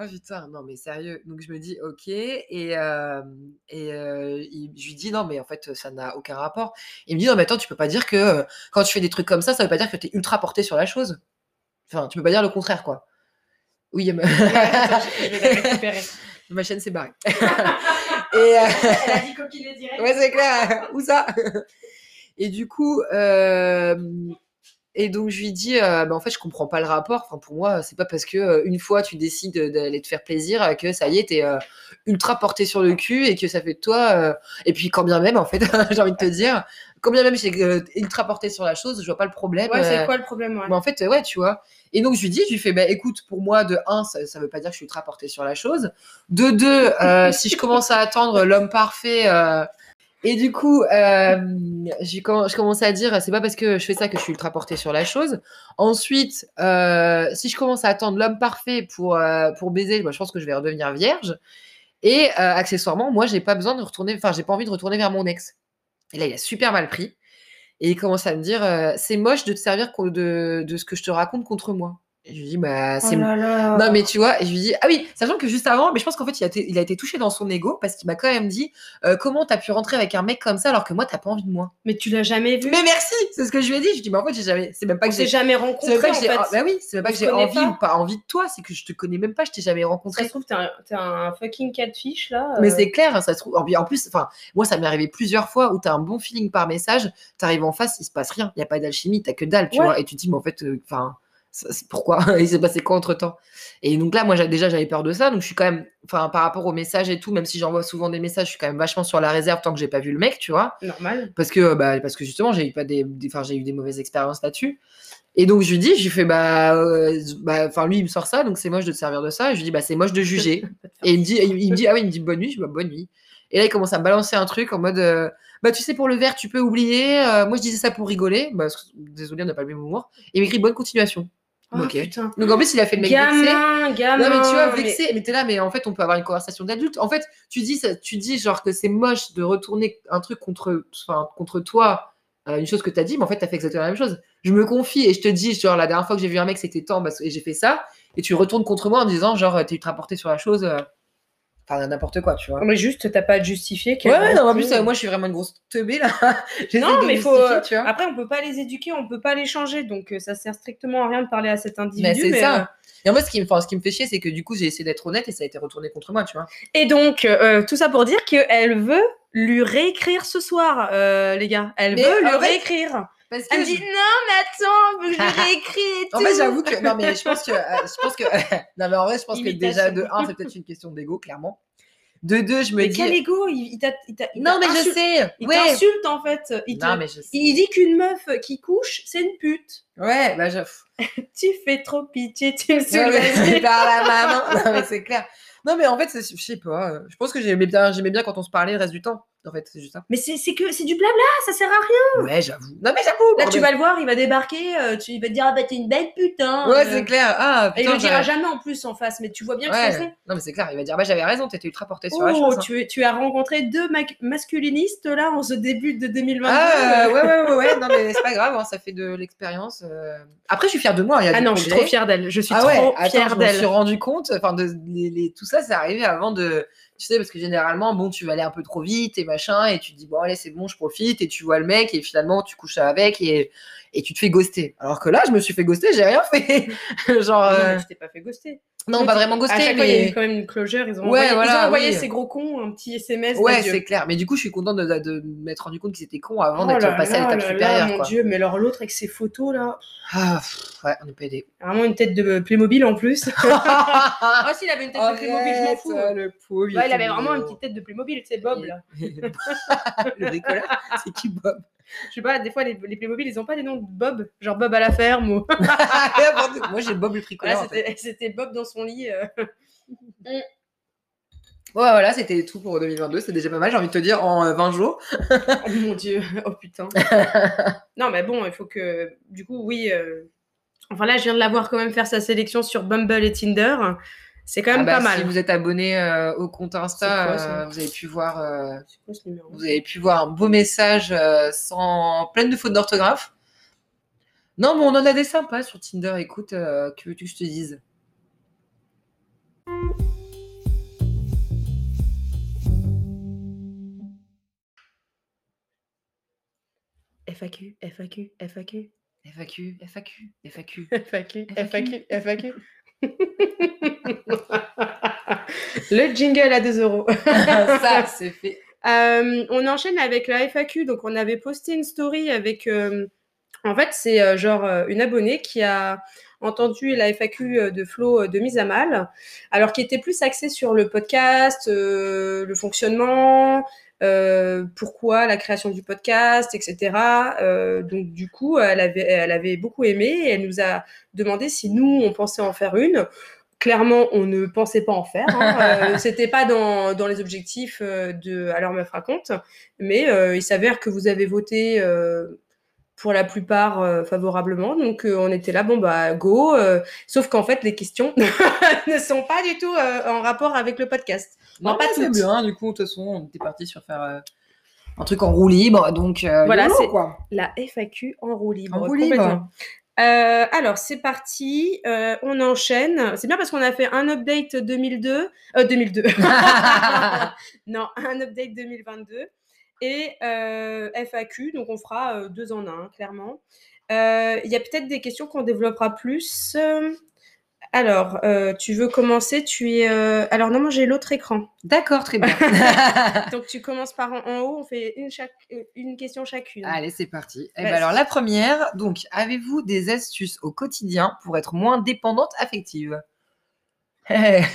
Speaker 2: Ah putain, non mais sérieux. Donc je me dis ok et, euh, et euh, il- je lui dis non mais en fait ça n'a aucun rapport. Il me dit non mais attends tu peux pas dire que quand tu fais des trucs comme ça ça veut pas dire que t'es ultra porté sur la chose. Enfin tu peux pas dire le contraire quoi. Oui mais-
Speaker 1: Attends, je, je vais la récupérer.
Speaker 2: ma chaîne s'est barrée. et
Speaker 1: Elle a dit coquine et direct.
Speaker 2: Ouais, c'est clair. Où ça? Et du coup, euh, et donc je lui dis, euh, bah, en fait, je comprends pas le rapport. Enfin, pour moi, c'est pas parce que euh, une fois tu décides d'aller te faire plaisir que ça y est, t'es euh, ultra porté sur le cul et que ça fait de toi. Et puis, quand bien même, en fait, j'ai envie de te dire, quand bien même j'ai ultra porté sur la chose, je vois pas le problème.
Speaker 1: Ouais, c'est quoi le problème ouais?
Speaker 2: mais en fait, ouais, tu vois. Et donc, je lui dis, je lui fais, bah, écoute, pour moi, de un, ça, ça veut pas dire que je suis ultra portée sur la chose. De deux, si je commence à attendre l'homme parfait, et du coup, euh, je commence à dire, c'est pas parce que je fais ça que je suis ultra portée sur la chose. Ensuite, euh, si je commence à attendre l'homme parfait pour, euh, baiser, bah, je pense que je vais redevenir vierge. Et accessoirement, moi, j'ai pas besoin de retourner, enfin, j'ai pas envie de retourner vers mon ex. Et là, il a super mal pris. Et il commence à me dire, c'est moche de te servir de ce que je te raconte contre moi. Et je lui dis, bah, c'est
Speaker 1: Oh là.
Speaker 2: non, mais tu vois, et je lui dis, ah oui, sachant que juste avant, mais je pense qu'en fait, il a, été, il a été touché dans son ego parce qu'il m'a quand même dit, euh, comment t'as pu rentrer avec un mec comme ça alors que moi, t'as pas envie de moi.
Speaker 1: Mais tu l'as jamais vu
Speaker 2: Mais merci, c'est ce que je lui ai dit. Je lui dis, mais en fait, j'ai jamais, c'est même pas
Speaker 1: On
Speaker 2: que j'ai.
Speaker 1: jamais
Speaker 2: C'est même
Speaker 1: rencontrés
Speaker 2: pas
Speaker 1: en
Speaker 2: que j'ai.
Speaker 1: fait.
Speaker 2: ah, bah oui, c'est même pas que j'ai envie
Speaker 1: pas.
Speaker 2: ou pas envie de toi, c'est que je te connais même pas, je t'ai jamais
Speaker 1: Ça se
Speaker 2: rencontré.
Speaker 1: trouve, t'es un, un fucking catfish là.
Speaker 2: Mais
Speaker 1: euh.
Speaker 2: c'est clair, ça se trouve. En plus, enfin, moi, ça m'est arrivé plusieurs fois où t'as un bon feeling par message, t'arrives en face, il se passe rien, il y a pas d'alchimie, t'as que dalle, tu
Speaker 1: Ouais.
Speaker 2: vois, et tu te dis, mais en fait, euh, enfin, c'est- pourquoi Il s'est passé quoi entre temps Et donc là, moi, déjà, j'avais peur de ça, donc je suis quand même, enfin, par rapport aux messages et tout, même si j'envoie souvent des messages, je suis quand même vachement sur la réserve tant que j'ai pas vu le mec, tu vois,
Speaker 1: Normal.
Speaker 2: parce que, bah, parce que justement, j'ai eu pas des, enfin, j'ai eu des mauvaises expériences là-dessus. Et donc je lui dis, je lui fais bah, euh, bah, lui il me sort ça, donc c'est moche de te servir de ça. Et je lui dis bah c'est moche de juger. Et il me dit, il, il me dit ah oui, il me dit bonne nuit, je dis bah bonne nuit. Et là il commence à me balancer un truc en mode euh, bah tu sais pour le verre tu peux oublier. euh, moi je disais ça pour rigoler. Bah, désolé on n'a pas le même humour. Et il m'écrit bonne continuation.
Speaker 1: Oh,
Speaker 2: Ok.
Speaker 1: putain.
Speaker 2: Donc en plus il a fait le mec vexé.
Speaker 1: Gamin, gamin.
Speaker 2: Non mais tu vois
Speaker 1: mais-
Speaker 2: vexé, mais, t'es là mais en fait on peut avoir une conversation d'adulte. En fait tu dis ça, tu dis genre que c'est moche de retourner un truc contre, enfin, contre toi, euh, une chose que t'as dit, mais en fait t'as fait exactement la même chose. Je me confie et je te dis genre la dernière fois que j'ai vu un mec c'était temps parce- et j'ai fait ça et tu retournes contre moi en disant genre t'es ultra porté sur la chose, euh, enfin n'importe quoi tu vois.
Speaker 1: Mais juste, t'as pas à te justifier.
Speaker 2: Ouais, ouais, non, en plus, euh, moi, je suis vraiment une grosse teubée, là.
Speaker 1: Non,
Speaker 2: de
Speaker 1: mais
Speaker 2: me
Speaker 1: faut. euh,
Speaker 2: tu vois.
Speaker 1: Après, on peut pas les éduquer, on peut pas les changer, donc euh, ça sert strictement à rien de parler à cet individu.
Speaker 2: Mais c'est
Speaker 1: mais,
Speaker 2: ça.
Speaker 1: euh,
Speaker 2: Et en fait, ce qui me, enfin, ce qui me fait chier, c'est que du coup, j'ai essayé d'être honnête et ça a été retourné contre moi, tu vois.
Speaker 1: Et donc, euh, tout ça pour dire qu'elle veut lui réécrire ce soir, euh, les gars. Elle
Speaker 2: Mais
Speaker 1: veut lui
Speaker 2: fait,
Speaker 1: réécrire.
Speaker 2: Parce que
Speaker 1: Elle me dit non, mais attends, faut que je lui réécris et
Speaker 2: En
Speaker 1: tout.
Speaker 2: fait, j'avoue que. Non, mais je pense que. euh, je pense que non, mais en vrai, je pense que déjà, de un, c'est peut-être une question d'ego, clairement. De deux, je me
Speaker 1: Mais
Speaker 2: dis.
Speaker 1: quel ego? Il, il
Speaker 2: Non, mais je sais.
Speaker 1: Il
Speaker 2: Ouais.
Speaker 1: t'insulte en fait. Il, te-
Speaker 2: Non, mais je sais.
Speaker 1: il dit qu'une meuf qui couche, c'est une pute.
Speaker 2: Ouais, bah, je.
Speaker 1: Tu fais trop pitié, tu me vas-y.
Speaker 2: par la maman. Non, mais c'est clair. Non, mais en fait, je sais pas. euh, Je pense que j'aimais bien, j'aimais bien quand on se parlait le reste du temps. En fait, c'est juste ça.
Speaker 1: Mais c'est c'est que c'est du blabla, ça sert à rien.
Speaker 2: Ouais, j'avoue. Non, mais j'avoue.
Speaker 1: Là, tu vas le voir, il va débarquer, euh, tu, il va te dire ah bah t'es une belle putain.
Speaker 2: Ouais,
Speaker 1: euh.
Speaker 2: c'est clair. Ah,
Speaker 1: Et il le dira jamais en plus en face, mais tu vois bien que
Speaker 2: Ouais.
Speaker 1: c'est fond.
Speaker 2: Non, mais c'est clair. Il va dire, bah, j'avais raison, t'étais ultra porté sur la
Speaker 1: Oh,
Speaker 2: chose. hein.
Speaker 1: tu, tu as rencontré deux ma- masculinistes là en ce début de 2022.
Speaker 2: Ah, euh, ouais, ouais, ouais, ouais. Non, mais c'est pas grave, hein, ça fait de l'expérience. Après, je suis fière de moi. Il y a
Speaker 1: Ah non, je suis trop fière d'elle. Je suis
Speaker 2: Ah
Speaker 1: trop
Speaker 2: ouais, attends,
Speaker 1: fière
Speaker 2: je me
Speaker 1: d'elle.
Speaker 2: suis rendu compte, enfin, de, les- les- tout ça, c'est arrivé avant de, tu sais, parce que généralement, bon, tu vas aller un peu trop vite et machin, et tu te dis, bon, allez, c'est bon, je profite, et tu vois le mec, et finalement, tu couches avec, et, et tu te fais ghoster. Alors que là, je me suis fait ghoster, j'ai rien fait. Genre,
Speaker 1: Non,
Speaker 2: euh,
Speaker 1: mais tu t'es pas fait ghoster.
Speaker 2: Non, pas vraiment
Speaker 1: À chaque fois, il y a eu
Speaker 2: mais.
Speaker 1: quand même une closure. Ils ont
Speaker 2: Ouais,
Speaker 1: envoyé, ils
Speaker 2: voilà,
Speaker 1: ont envoyé
Speaker 2: oui.
Speaker 1: ces gros cons un petit SMS.
Speaker 2: Ouais, c'est clair. Mais du coup, je suis contente de, de- de m'être rendu compte qu'ils étaient cons avant
Speaker 1: Oh
Speaker 2: d'être passé à l'étape
Speaker 1: là là,
Speaker 2: supérieure,
Speaker 1: mon
Speaker 2: quoi.
Speaker 1: dieu, mais alors l'autre avec ses photos là,
Speaker 2: Ah, pff, ouais, on est pas aidé.
Speaker 1: vraiment une tête de Playmobil en plus. Ah si, il avait une tête de Playmobil, je m'en fous.
Speaker 2: Arrête, le pauvre,
Speaker 1: Ouais, il avait vraiment une petite tête de Playmobil, c'est Bob là.
Speaker 2: le bricoleur, c'est qui Bob?
Speaker 1: Je sais pas, des fois les, les Playmobil ils ont pas des noms de Bob, genre Bob à la ferme ou.
Speaker 2: Moi, j'ai Bob le bricoleur.
Speaker 1: Voilà,
Speaker 2: en fait.
Speaker 1: c'était Bob dans son lit. euh.
Speaker 2: Ouais, voilà, c'était tout pour 2022. C'est déjà pas mal, j'ai envie de te dire, en euh, 20 jours.
Speaker 1: Oh mon dieu, oh putain. non, mais bon, il faut que. Du coup, oui. euh, Enfin là, je viens de la voir quand même faire sa sélection sur Bumble et Tinder. C'est quand même
Speaker 2: Ah bah,
Speaker 1: pas mal.
Speaker 2: Si vous êtes abonné euh, au compte Insta,
Speaker 1: C'est quoi, ça
Speaker 2: euh, vous avez pu voir, euh,
Speaker 1: quoi ce
Speaker 2: vous avez pu voir un beau message euh, sans plein de fautes d'orthographe. Non, mais on en a des sympas sur Tinder. Écoute, euh, que veux-tu que je te dise?
Speaker 1: FAQ, FAQ, FAQ,
Speaker 2: FAQ, FAQ, FAQ.
Speaker 1: FAQ, FAQ, FAQ. Le jingle à 2 euros.
Speaker 2: Ça, c'est fait.
Speaker 1: Euh, on enchaîne avec la FAQ. Donc, on avait posté une story avec. euh, en fait, c'est euh, genre une abonnée qui a entendu la FAQ de Flo de mise à mal, alors qui était plus axée sur le podcast, le fonctionnement, euh, pourquoi la création du podcast, etc. Euh, donc, du coup, elle avait, elle avait beaucoup aimé et elle nous a demandé si nous, on pensait en faire une. Clairement, on ne pensait pas en faire. Hein. Euh, C'était pas dans, dans les objectifs euh, de Alors Meuf raconte, mais euh, il s'avère que vous avez voté euh, pour la plupart euh, favorablement. Donc euh, on était là, bon bah go. euh, sauf qu'en fait, les questions ne sont pas du tout en rapport avec le podcast.
Speaker 2: Non,
Speaker 1: pas
Speaker 2: pas c'est bien. Du coup, de toute façon, on était parti sur faire un truc en roue libre. Donc,
Speaker 1: Voilà, c'est-
Speaker 2: quoi.
Speaker 1: La FAQ en roue libre.
Speaker 2: En roue libre.
Speaker 1: Alors, c'est parti. On enchaîne. C'est bien parce qu'on a fait un update 2002. Euh, 2002. non, un update 2022. Et euh, FAQ. Donc, on fera euh, deux en un, clairement. Euh, Il y a peut-être des questions qu'on développera plus. Alors, tu veux commencer Tu es. Alors, non, moi, j'ai l'autre écran.
Speaker 2: D'accord, très bien.
Speaker 1: Donc, tu commences par en, en haut. On fait une, chaque, une question chacune.
Speaker 2: Allez, c'est parti. Eh ben alors, la première, donc, avez-vous des astuces au quotidien pour être moins dépendante affective? Eh,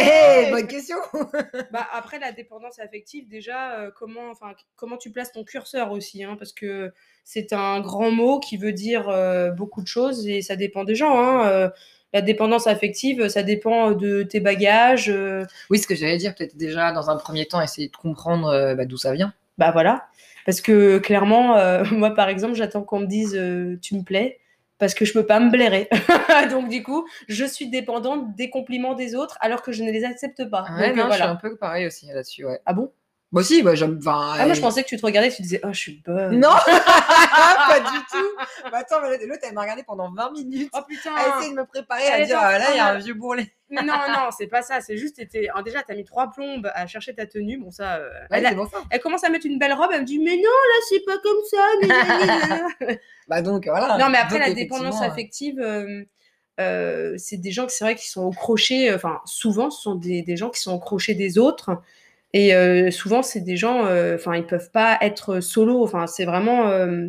Speaker 2: Eh, bonne question.
Speaker 1: Bah, après, la dépendance affective, déjà, euh, comment, enfin, comment tu places ton curseur aussi, hein, parce que c'est un grand mot qui veut dire euh, beaucoup de choses et ça dépend des gens. hein, euh, la dépendance affective, ça dépend de tes bagages.
Speaker 2: Oui, ce que j'allais dire, peut-être déjà dans un premier temps, essayer de comprendre bah, d'où ça vient.
Speaker 1: bah voilà. Parce que clairement, moi, par exemple, j'attends qu'on me dise tu me plais. Parce que je peux pas me blairer. Donc, du coup, je suis dépendante des compliments des autres alors que je ne les accepte pas.
Speaker 2: Ouais,
Speaker 1: Donc,
Speaker 2: non,
Speaker 1: euh,
Speaker 2: je suis
Speaker 1: voilà.
Speaker 2: un peu pareil aussi là-dessus, ouais.
Speaker 1: Ah bon?
Speaker 2: Moi aussi, bah, j'aime. enfin,
Speaker 1: Ah, moi, je
Speaker 2: euh,
Speaker 1: pensais que tu te regardais et tu disais Oh, je suis bonne.
Speaker 2: Non, pas du tout. Bah, attends, mais l'autre, elle m'a regardé pendant 20 minutes.
Speaker 1: Oh putain
Speaker 2: à essayer de me préparer
Speaker 1: Elle
Speaker 2: à dire
Speaker 1: en
Speaker 2: ah, là il y a un vieux bourrelet.
Speaker 1: Non, non, c'est pas ça. C'est juste, alors, déjà, t'as mis trois plombes à chercher ta tenue. Bon, ça. euh,
Speaker 2: Ouais,
Speaker 1: elle, a-
Speaker 2: bon ça.
Speaker 1: elle commence à mettre une belle robe. Elle me dit, mais non, là, c'est pas comme ça. gna.
Speaker 2: Bah donc voilà.
Speaker 1: non, mais après,
Speaker 2: Donc,
Speaker 1: la dépendance affective, euh, euh, c'est des gens qui, c'est vrai, qui sont au crochet. euh, Enfin, souvent, ce sont des, des gens qui sont au crochet des autres. Et euh, souvent, c'est des gens. euh, Enfin, ils peuvent pas être solo. Enfin, c'est vraiment. euh,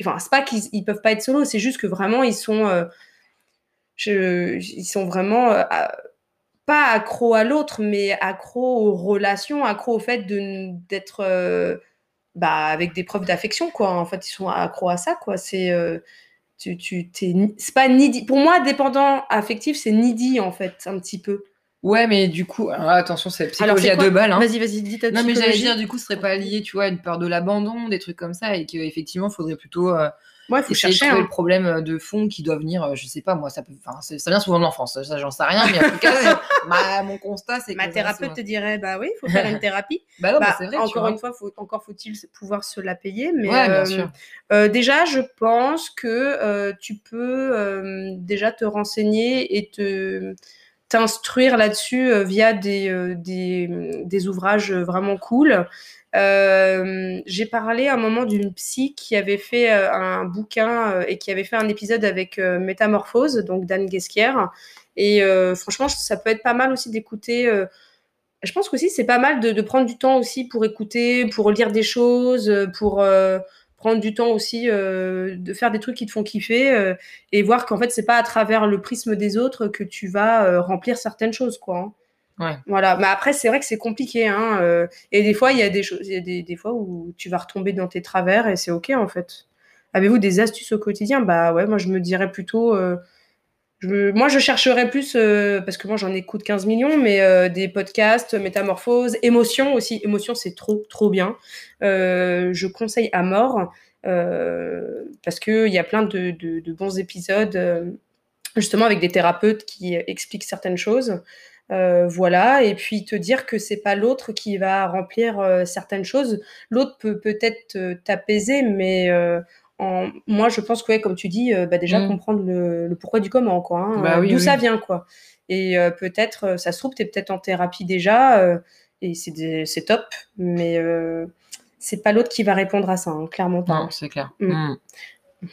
Speaker 1: Enfin, c'est pas qu'ils ils peuvent pas être solo. C'est juste que vraiment, ils sont. euh, je- ils sont vraiment. euh, pas accro à l'autre, mais accro aux relations, accro au fait d'être euh, bah, avec des preuves d'affection, quoi. En fait, ils sont accros à ça, quoi. C'est euh, tu, tu, c'est pas needy. Pour moi, dépendant affectif, c'est needy, en fait, un petit peu.
Speaker 2: Ouais, mais du coup, attention, c'est psychologie à deux balles. hein.
Speaker 1: Vas-y, vas-y, dis ta
Speaker 2: Non, mais j'allais dire, du coup, ce serait pas lié, tu vois, à une peur de l'abandon, des trucs comme ça, et qu'effectivement, il faudrait plutôt euh,
Speaker 1: Ouais, faut
Speaker 2: essayer
Speaker 1: chercher.
Speaker 2: de trouver
Speaker 1: hein.
Speaker 2: le problème euh, de fond qui doit venir, euh, je sais pas, moi, ça peut, ça vient souvent de l'enfance, ça, j'en sais rien, mais en tout cas, ma- mon constat, c'est que.
Speaker 1: Ma thérapeute te dirait bah oui, il faut faire une thérapie.
Speaker 2: Bah non,
Speaker 1: Bah,
Speaker 2: c'est vrai, tu
Speaker 1: encore une fois, faut, encore faut-il pouvoir se la payer. Mais
Speaker 2: Ouais, bien
Speaker 1: euh,
Speaker 2: sûr.
Speaker 1: déjà, je pense que tu peux déjà te renseigner et te t'instruire là-dessus euh, via des, euh, des, des ouvrages vraiment cool. Euh, J'ai parlé à un moment d'une psy qui avait fait euh, un bouquin euh, et qui avait fait un épisode avec euh, Métamorphose, donc Dan Guesquière. Et euh, franchement, ça peut être pas mal aussi d'écouter. euh, je pense qu'aussi c'est pas mal de, prendre du temps aussi pour écouter, pour lire des choses, euh, pour euh, prendre du temps aussi euh, de faire des trucs qui te font kiffer euh, et voir qu'en fait c'est pas à travers le prisme des autres que tu vas euh, remplir certaines choses quoi. hein.
Speaker 2: Ouais.
Speaker 1: Voilà, mais après c'est vrai que c'est compliqué hein, et des fois il y a des choses, il y a des, des fois où tu vas retomber dans tes travers et c'est ok en fait. Avez-vous des astuces au quotidien? Bah ouais, moi je me dirais plutôt moi, je chercherais plus, euh, parce que moi, j'en écoute 15 millions, mais euh, des podcasts, métamorphose, émotion aussi. Émotion, c'est trop, trop bien. Euh, je conseille à mort, parce qu'il y a plein de, de- bons épisodes, justement, avec des thérapeutes qui expliquent certaines choses. Voilà, et puis te dire que c'est pas l'autre qui va remplir certaines choses. L'autre peut peut-être t'apaiser, mais en... moi je pense que, ouais, comme tu dis, euh, bah, déjà
Speaker 2: Mm.
Speaker 1: comprendre le, le pourquoi du comment, quoi. hein,
Speaker 2: Bah oui,
Speaker 1: D'où
Speaker 2: oui.
Speaker 1: ça vient, quoi. Et euh, peut-être, euh, ça se trouve, tu es peut-être en thérapie déjà, et c'est des- c'est top, mais c'est pas l'autre qui va répondre à ça, hein, clairement pas.
Speaker 2: Non, c'est clair.
Speaker 1: Mm.
Speaker 2: Mm.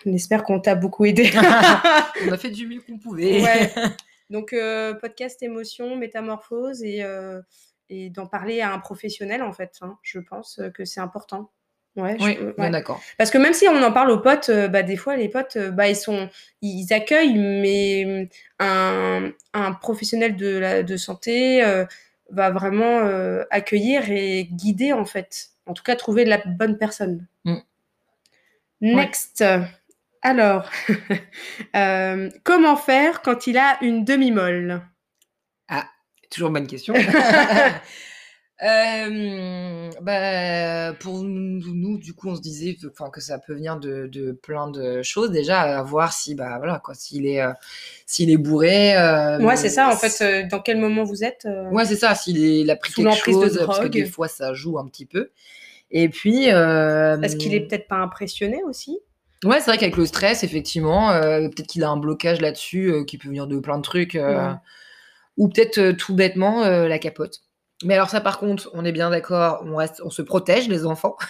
Speaker 1: On espère qu'on t'a beaucoup aidé.
Speaker 2: On a fait du mieux qu'on pouvait.
Speaker 1: Ouais. Donc, euh, podcast émotion, métamorphose et, euh, et d'en parler à un professionnel, en fait. hein. Je pense que c'est important. Ouais, je-
Speaker 2: Oui,
Speaker 1: ouais.
Speaker 2: d'accord.
Speaker 1: Parce que même si on en parle aux potes, euh, bah, des fois, les potes, euh, bah, ils, sont, ils accueillent, mais un, un professionnel de, la, de santé euh, va vraiment accueillir et guider, en fait. En tout cas, trouver la bonne personne.
Speaker 2: Mm.
Speaker 1: Next. Alors, comment faire quand il a une demi-molle?
Speaker 2: Toujours une bonne question. Euh, bah, pour nous, nous, du coup, on se disait enfin, que ça peut venir de, de plein de choses. Déjà, à voir si, bah, voilà, quoi, s'il est, euh, s'il est bourré. euh,
Speaker 1: Ouais, c'est ça, en fait, euh, dans quel moment vous êtes
Speaker 2: Ouais, c'est ça, s'il a pris quelque
Speaker 1: de
Speaker 2: chose, parce que des fois, ça joue un petit peu. Et puis.
Speaker 1: Est-ce qu'il est peut-être pas impressionné aussi?
Speaker 2: Ouais, c'est vrai qu'avec le stress, effectivement, peut-être qu'il a un blocage là-dessus qui peut venir de plein de trucs.
Speaker 1: Ouais.
Speaker 2: Ou peut-être tout bêtement la capote. Mais alors, ça, par contre, on est bien d'accord, on, reste, on se protège, les enfants.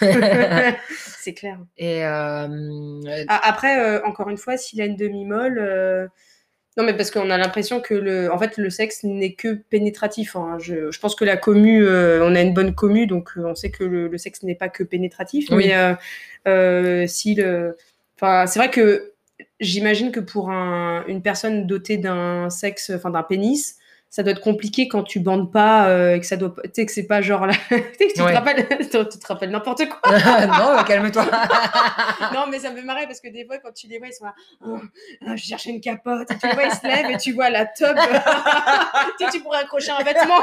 Speaker 1: C'est clair.
Speaker 2: Et. euh,
Speaker 1: Ah, Après, euh, encore une fois, s'il a une demi-molle. euh, Non, mais parce qu'on a l'impression que le, en fait, le sexe n'est que pénétratif. hein. Je, je pense que la commu, on a une bonne commu, donc on sait que le, le sexe n'est pas que pénétratif.
Speaker 2: Oui.
Speaker 1: Mais si le, enfin, c'est vrai que j'imagine que pour un- une personne dotée d'un sexe, enfin d'un pénis, ça doit être compliqué quand tu bandes pas euh, et que ça doit, tu sais que c'est pas genre là, tu
Speaker 2: Ouais.
Speaker 1: te rappelles, tu te rappelles n'importe quoi.
Speaker 2: non, calme-toi.
Speaker 1: non, mais ça me fait marrer parce que des fois, quand tu les vois, ils sont là, Oh, ah, je cherchais une capote. Et tu les vois, ils se lèvent et tu vois la top. tu sais, tu pourrais accrocher un vêtement.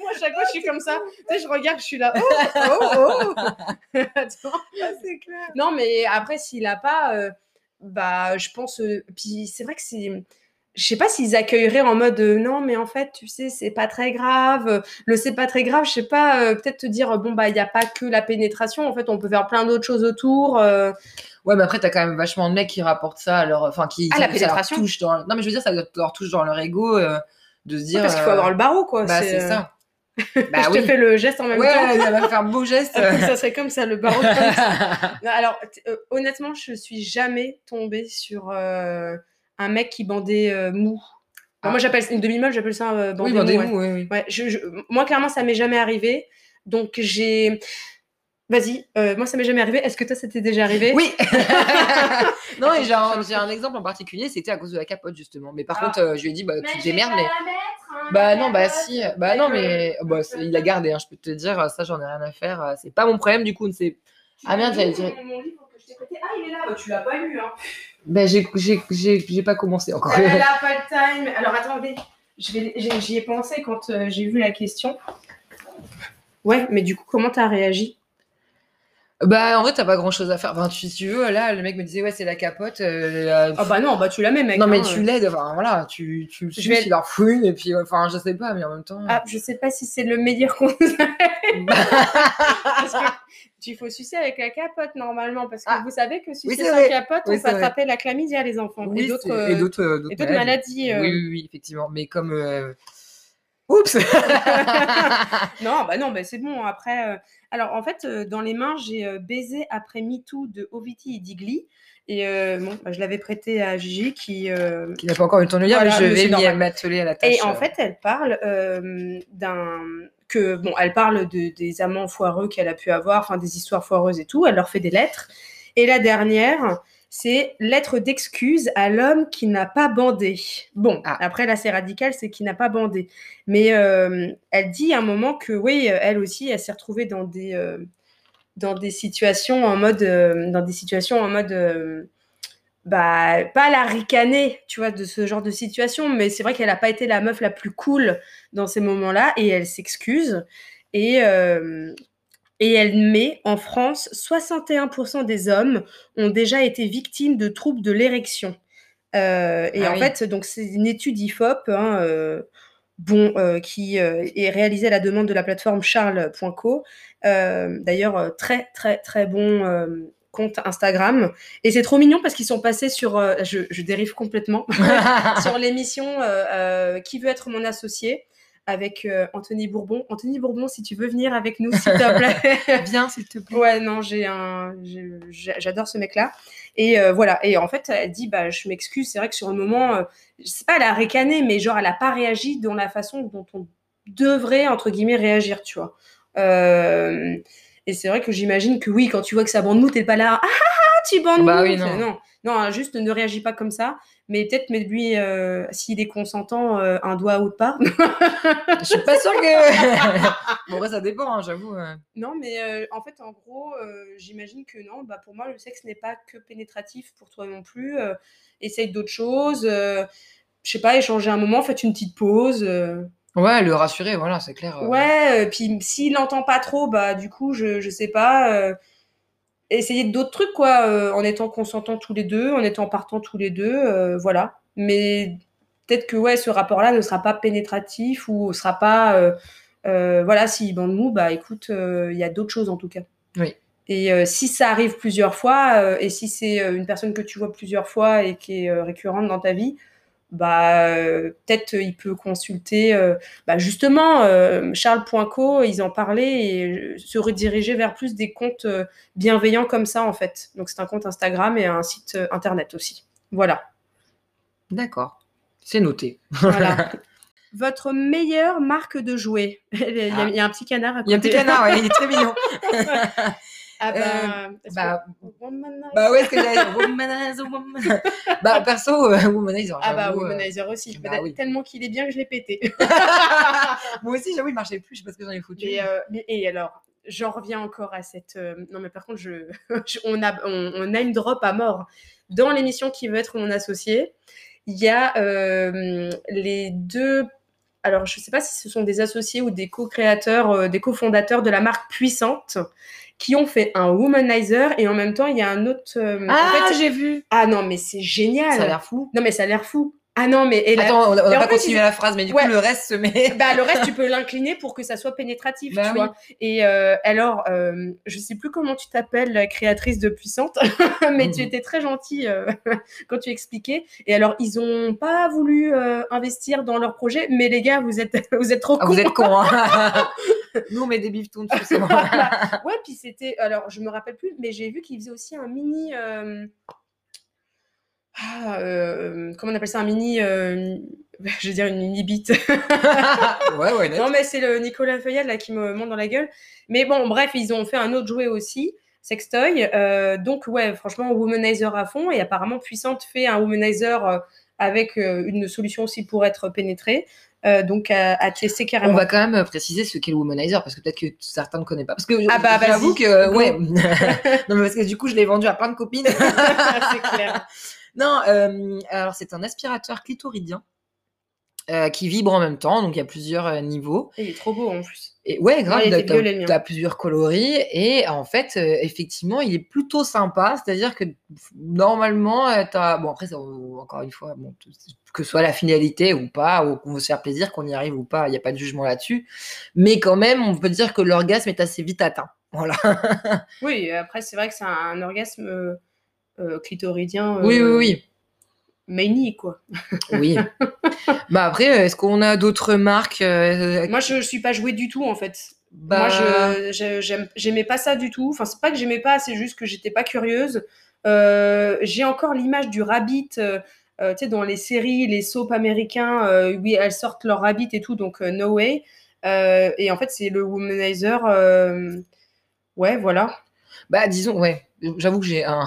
Speaker 1: Moi, à chaque fois, je suis comme ça. Tu sais, je regarde, je suis là. Oh, oh, oh. Attends.
Speaker 2: c'est clair.
Speaker 1: Non, mais après, s'il a pas, euh, bah, je pense. euh, puis c'est vrai que c'est. Je sais pas s'ils accueilleraient en mode euh, non, mais en fait, tu sais, c'est pas très grave. euh, Le c'est pas très grave, je sais pas, euh, peut-être te dire bon, bah, il n'y a pas que la pénétration. En fait, on peut faire plein d'autres choses autour. euh.
Speaker 2: Ouais, mais après, t'as quand même vachement de mecs qui rapportent ça leur. Enfin, qui.
Speaker 1: Ah, la
Speaker 2: ça
Speaker 1: pénétration
Speaker 2: touche dans... Non, mais je veux dire, ça leur touche dans leur ego de se
Speaker 1: Ouais,
Speaker 2: dire.
Speaker 1: parce qu'il faut avoir le barreau, quoi.
Speaker 2: Bah, c'est ça.
Speaker 1: je
Speaker 2: bah
Speaker 1: te
Speaker 2: oui.
Speaker 1: fais le geste en même
Speaker 2: Ouais,
Speaker 1: temps.
Speaker 2: elle va faire un beau geste.
Speaker 1: ça serait comme ça, le barreau. de. Non, alors, honnêtement, je suis jamais tombée sur un mec qui bandait euh, mou.
Speaker 2: Ah.
Speaker 1: Moi, j'appelle une demi-molle, j'appelle ça euh, bandé
Speaker 2: oui,
Speaker 1: mou. ouais.
Speaker 2: nous, oui, oui.
Speaker 1: Ouais, je, je- moi, clairement, ça m'est jamais arrivé. Donc, j'ai. Vas-y, euh, moi, ça m'est jamais arrivé. Est-ce que toi, ça t'est déjà arrivé?
Speaker 2: Oui Non, et j'ai un, j'ai un exemple en particulier, c'était à cause de la capote, justement. Mais par
Speaker 1: Ah.
Speaker 2: contre, euh, je lui ai dit, bah, tu te démerdes, mais. Bah non, bah si, bah non, mais bah, il l'a gardé, hein, je peux te dire, ça j'en ai rien à faire, c'est pas mon problème du coup, c'est. Ah merde, j'allais dire.
Speaker 1: Ah, il est là, bah, tu l'as pas lu. Hein.
Speaker 2: Ben, j'ai, pas commencé encore.
Speaker 1: Elle a pas le time. Alors attendez, j'y ai pensé quand euh, j'ai vu la question. Ouais, mais du coup, comment t'as réagi?
Speaker 2: Bah, en vrai, t'as pas grand chose à faire. Enfin, tu- si tu veux, là, le mec me disait, ouais, c'est la capote. euh, la-
Speaker 1: Ah bah non, bah tu la mets, mec.
Speaker 2: non, mais
Speaker 1: hein,
Speaker 2: tu
Speaker 1: euh.
Speaker 2: l'aides. Enfin, voilà, tu, tu
Speaker 1: Je vais-
Speaker 2: leur fouine, et puis, enfin, je sais pas, mais en même temps.
Speaker 1: Ah, je sais pas si c'est le meilleur conseil. Parce que il faut sucer avec la capote normalement. Parce que
Speaker 2: Ah.
Speaker 1: vous savez que sucer
Speaker 2: c'est
Speaker 1: sans capote,
Speaker 2: Oui,
Speaker 1: on peut attraper la chlamydia, les enfants.
Speaker 2: Oui,
Speaker 1: et d'autres euh,
Speaker 2: euh,
Speaker 1: d'autres maladies. euh.
Speaker 2: Oui, oui, oui, effectivement. Mais comme. euh, Oups
Speaker 1: Non, bah non, bah c'est bon. Après, euh, alors en fait, dans les mains, j'ai baisé après MeToo de Oviti et Digli. Et euh, bon, bah, je l'avais prêté à Gigi qui. euh,
Speaker 2: Qui n'a pas encore eu le temps de le lire,
Speaker 1: Voilà,
Speaker 2: mais je vais m'y m'atteler à la tâche.
Speaker 1: Et en fait, elle parle euh, d'un que bon, elle parle de, des amants foireux qu'elle a pu avoir, enfin des histoires foireuses et tout. Elle leur fait des lettres. Et la dernière, c'est lettre d'excuse à l'homme qui n'a pas bandé. Bon,
Speaker 2: Ah.
Speaker 1: après là, c'est radical, c'est qui n'a pas bandé. Mais euh, elle dit à un moment que oui, elle aussi, elle s'est retrouvée dans des euh, dans des situations en mode euh, dans des situations en mode bah pas la ricaner tu vois de ce genre de situation mais c'est vrai qu'elle n'a pas été la meuf la plus cool dans ces moments-là et elle s'excuse et euh, et elle met en France 61% des hommes ont déjà été victimes de troubles de l'érection Euh, et
Speaker 2: Ah
Speaker 1: en
Speaker 2: oui.
Speaker 1: fait donc c'est une étude IFOP hein, euh, bon, euh, qui est réalisée à la demande de la plateforme charles.co. D'ailleurs, très, très, très bon compte Instagram. Et c'est trop mignon parce qu'ils sont passés sur... euh, je, je dérive complètement. sur l'émission euh, euh, Qui veut être mon associé avec Anthony Bourbon. Anthony Bourbon, si tu veux venir avec nous, s'il te plaît.
Speaker 2: Viens, s'il te plaît.
Speaker 1: Ouais, non, j'ai un, j'adore ce mec-là. Et euh, voilà. Et en fait, elle dit, bah, je m'excuse. C'est vrai que sur le moment, euh, je sais pas, elle a ricané, mais genre, elle a pas réagi dans la façon dont on devrait entre guillemets réagir, tu vois. Euh, et c'est vrai que j'imagine que oui, quand tu vois que ça bande mou, t'es pas là, ah, ah, ah, tu bandes
Speaker 2: Bah
Speaker 1: mou.
Speaker 2: oui, non.
Speaker 1: non, non, juste ne réagis pas comme ça. Mais peut-être mets-lui, euh, s'il est consentant, euh, un doigt autre part.
Speaker 2: Je suis pas sûre que. bon, ça dépend, hein, j'avoue. euh.
Speaker 1: Non, mais euh, en fait, en gros, j'imagine que non. Bah, pour moi, le sexe n'est pas que pénétratif pour toi non plus. Essaye d'autres choses. je sais pas, échanger un moment, faites une petite pause.
Speaker 2: Ouais, le rassurer, voilà, c'est clair. euh.
Speaker 1: Ouais, euh, puis s'il n'entend pas trop, bah du coup, je, je sais pas. euh, essayer d'autres trucs, quoi, euh, en étant consentants tous les deux, en étant partants tous les deux, voilà. Mais peut-être que ouais, ce rapport-là ne sera pas pénétratif ou sera pas. voilà, s'il bande mou, bah écoute, il y a d'autres choses en tout cas.
Speaker 2: Oui.
Speaker 1: Et si ça arrive plusieurs fois, et si c'est une personne que tu vois plusieurs fois et qui est récurrente dans ta vie, bah euh, peut-être il peut consulter. euh, bah, justement, euh, Charles.co, ils en parlaient et se rediriger vers plus des comptes bienveillants comme ça en fait. Donc c'est un compte Instagram et un site internet aussi. Voilà.
Speaker 2: D'accord. C'est noté.
Speaker 1: voilà. Votre meilleure marque de jouets Il y, a-
Speaker 2: Ah.
Speaker 1: il y a un petit canard à côté.
Speaker 2: Il y a un petit canard, ouais, il est très mignon.
Speaker 1: Ah bah,
Speaker 2: Euh,
Speaker 1: est-ce
Speaker 2: bah,
Speaker 1: que- Womanizer.
Speaker 2: Bah ouais, ce que j'allais. Womanizer, woman. Bah perso, euh, Womanizer.
Speaker 1: Ah bah,
Speaker 2: j'avoue, euh,
Speaker 1: Womanizer aussi.
Speaker 2: bah oui.
Speaker 1: Tellement qu'il est bien que je l'ai pété.
Speaker 2: Moi aussi, j'avoue, il marchait plus, je sais pas ce que j'en ai foutu.
Speaker 1: Et, euh, mais- et alors, j'en reviens encore à cette. non, mais par contre, je, je- on, a, on, on a une drop à mort. Dans l'émission qui veut être mon associé, il y a les deux. Alors, je ne sais pas si ce sont des associés ou des co-créateurs, euh, des cofondateurs de la marque Puissante qui ont fait un womanizer et en même temps, il y a un autre. euh,
Speaker 2: Ah,
Speaker 1: en fait-
Speaker 2: j'ai vu.
Speaker 1: ah non, mais c'est génial.
Speaker 2: Ça a l'air fou.
Speaker 1: Non, mais ça a l'air fou. Ah non, mais. Et la-
Speaker 2: Attends, on n'a pas continué la phrase, mais du
Speaker 1: Ouais.
Speaker 2: coup, le reste se met.
Speaker 1: Bah, le reste, tu peux l'incliner pour que ça soit pénétratif,
Speaker 2: Bah
Speaker 1: tu
Speaker 2: oui.
Speaker 1: vois. Et euh, alors, euh, je sais plus comment tu t'appelles, créatrice de Puissante, mais tu
Speaker 2: Mhm.
Speaker 1: étais très gentille euh, quand tu expliquais. Et alors, ils ont pas voulu investir dans leur projet, mais les gars, vous êtes, vous êtes trop
Speaker 2: Ah,
Speaker 1: cons.
Speaker 2: vous êtes cons, hein. Nous, on met des bifetons dessus,
Speaker 1: ouais, puis c'était. Alors, je me rappelle plus, mais j'ai vu qu'ils faisaient aussi un mini. euh, ah, euh, comment on appelle ça Un mini. euh, Je vais dire une mini bite.
Speaker 2: ouais, ouais, net.
Speaker 1: Non, mais c'est le Nicolas Feuillade là qui me monte dans la gueule. Mais bon, bref, ils ont fait un autre jouet aussi, Sextoy. Euh, donc, ouais, franchement, Womanizer à fond. Et apparemment, Puissante fait un Womanizer avec euh, une solution aussi pour être pénétré. Euh, donc à, à tester carrément.
Speaker 2: On va quand même préciser ce qu'est le womanizer parce que peut-être que certains ne connaissent pas. Parce que
Speaker 1: Ah bah,
Speaker 2: j'avoue que ouais, non mais parce que du coup je l'ai vendu à plein de copines.
Speaker 1: c'est clair.
Speaker 2: non, euh, alors c'est un aspirateur clitoridien euh, qui vibre en même temps, donc il y a plusieurs niveaux.
Speaker 1: Il est trop beau en plus.
Speaker 2: Et ouais, grave,
Speaker 1: Ouais, mien.
Speaker 2: t'as plusieurs coloris et en fait, euh, effectivement, il est plutôt sympa. C'est-à-dire que normalement, euh, t'as bon après, ça, encore une fois, bon, que ce soit la finalité ou pas, ou qu'on veut se faire plaisir, qu'on y arrive ou pas, il n'y a pas de jugement là-dessus. Mais quand même, on peut dire que l'orgasme est assez vite atteint. Voilà.
Speaker 1: Oui, après c'est vrai que c'est un, orgasme euh, euh, clitoridien.
Speaker 2: oui, oui, oui.
Speaker 1: Mani, quoi.
Speaker 2: Oui. bah après, euh, est-ce qu'on a d'autres marques euh,
Speaker 1: Moi, je, je suis pas jouée du tout, en fait.
Speaker 2: bah,
Speaker 1: Moi, je j'aimais pas ça du tout. Enfin, c'est pas que j'aimais pas, c'est juste que j'étais pas curieuse. Euh, J'ai encore l'image du rabbit, euh, euh, tu sais, dans les séries, les soaps américains, euh, oui, elles sortent leur rabbit et tout, donc euh, no way. Euh, et en fait, c'est le womanizer. euh, Ouais, voilà.
Speaker 2: Bah, disons, ouais. J'avoue que j'ai un,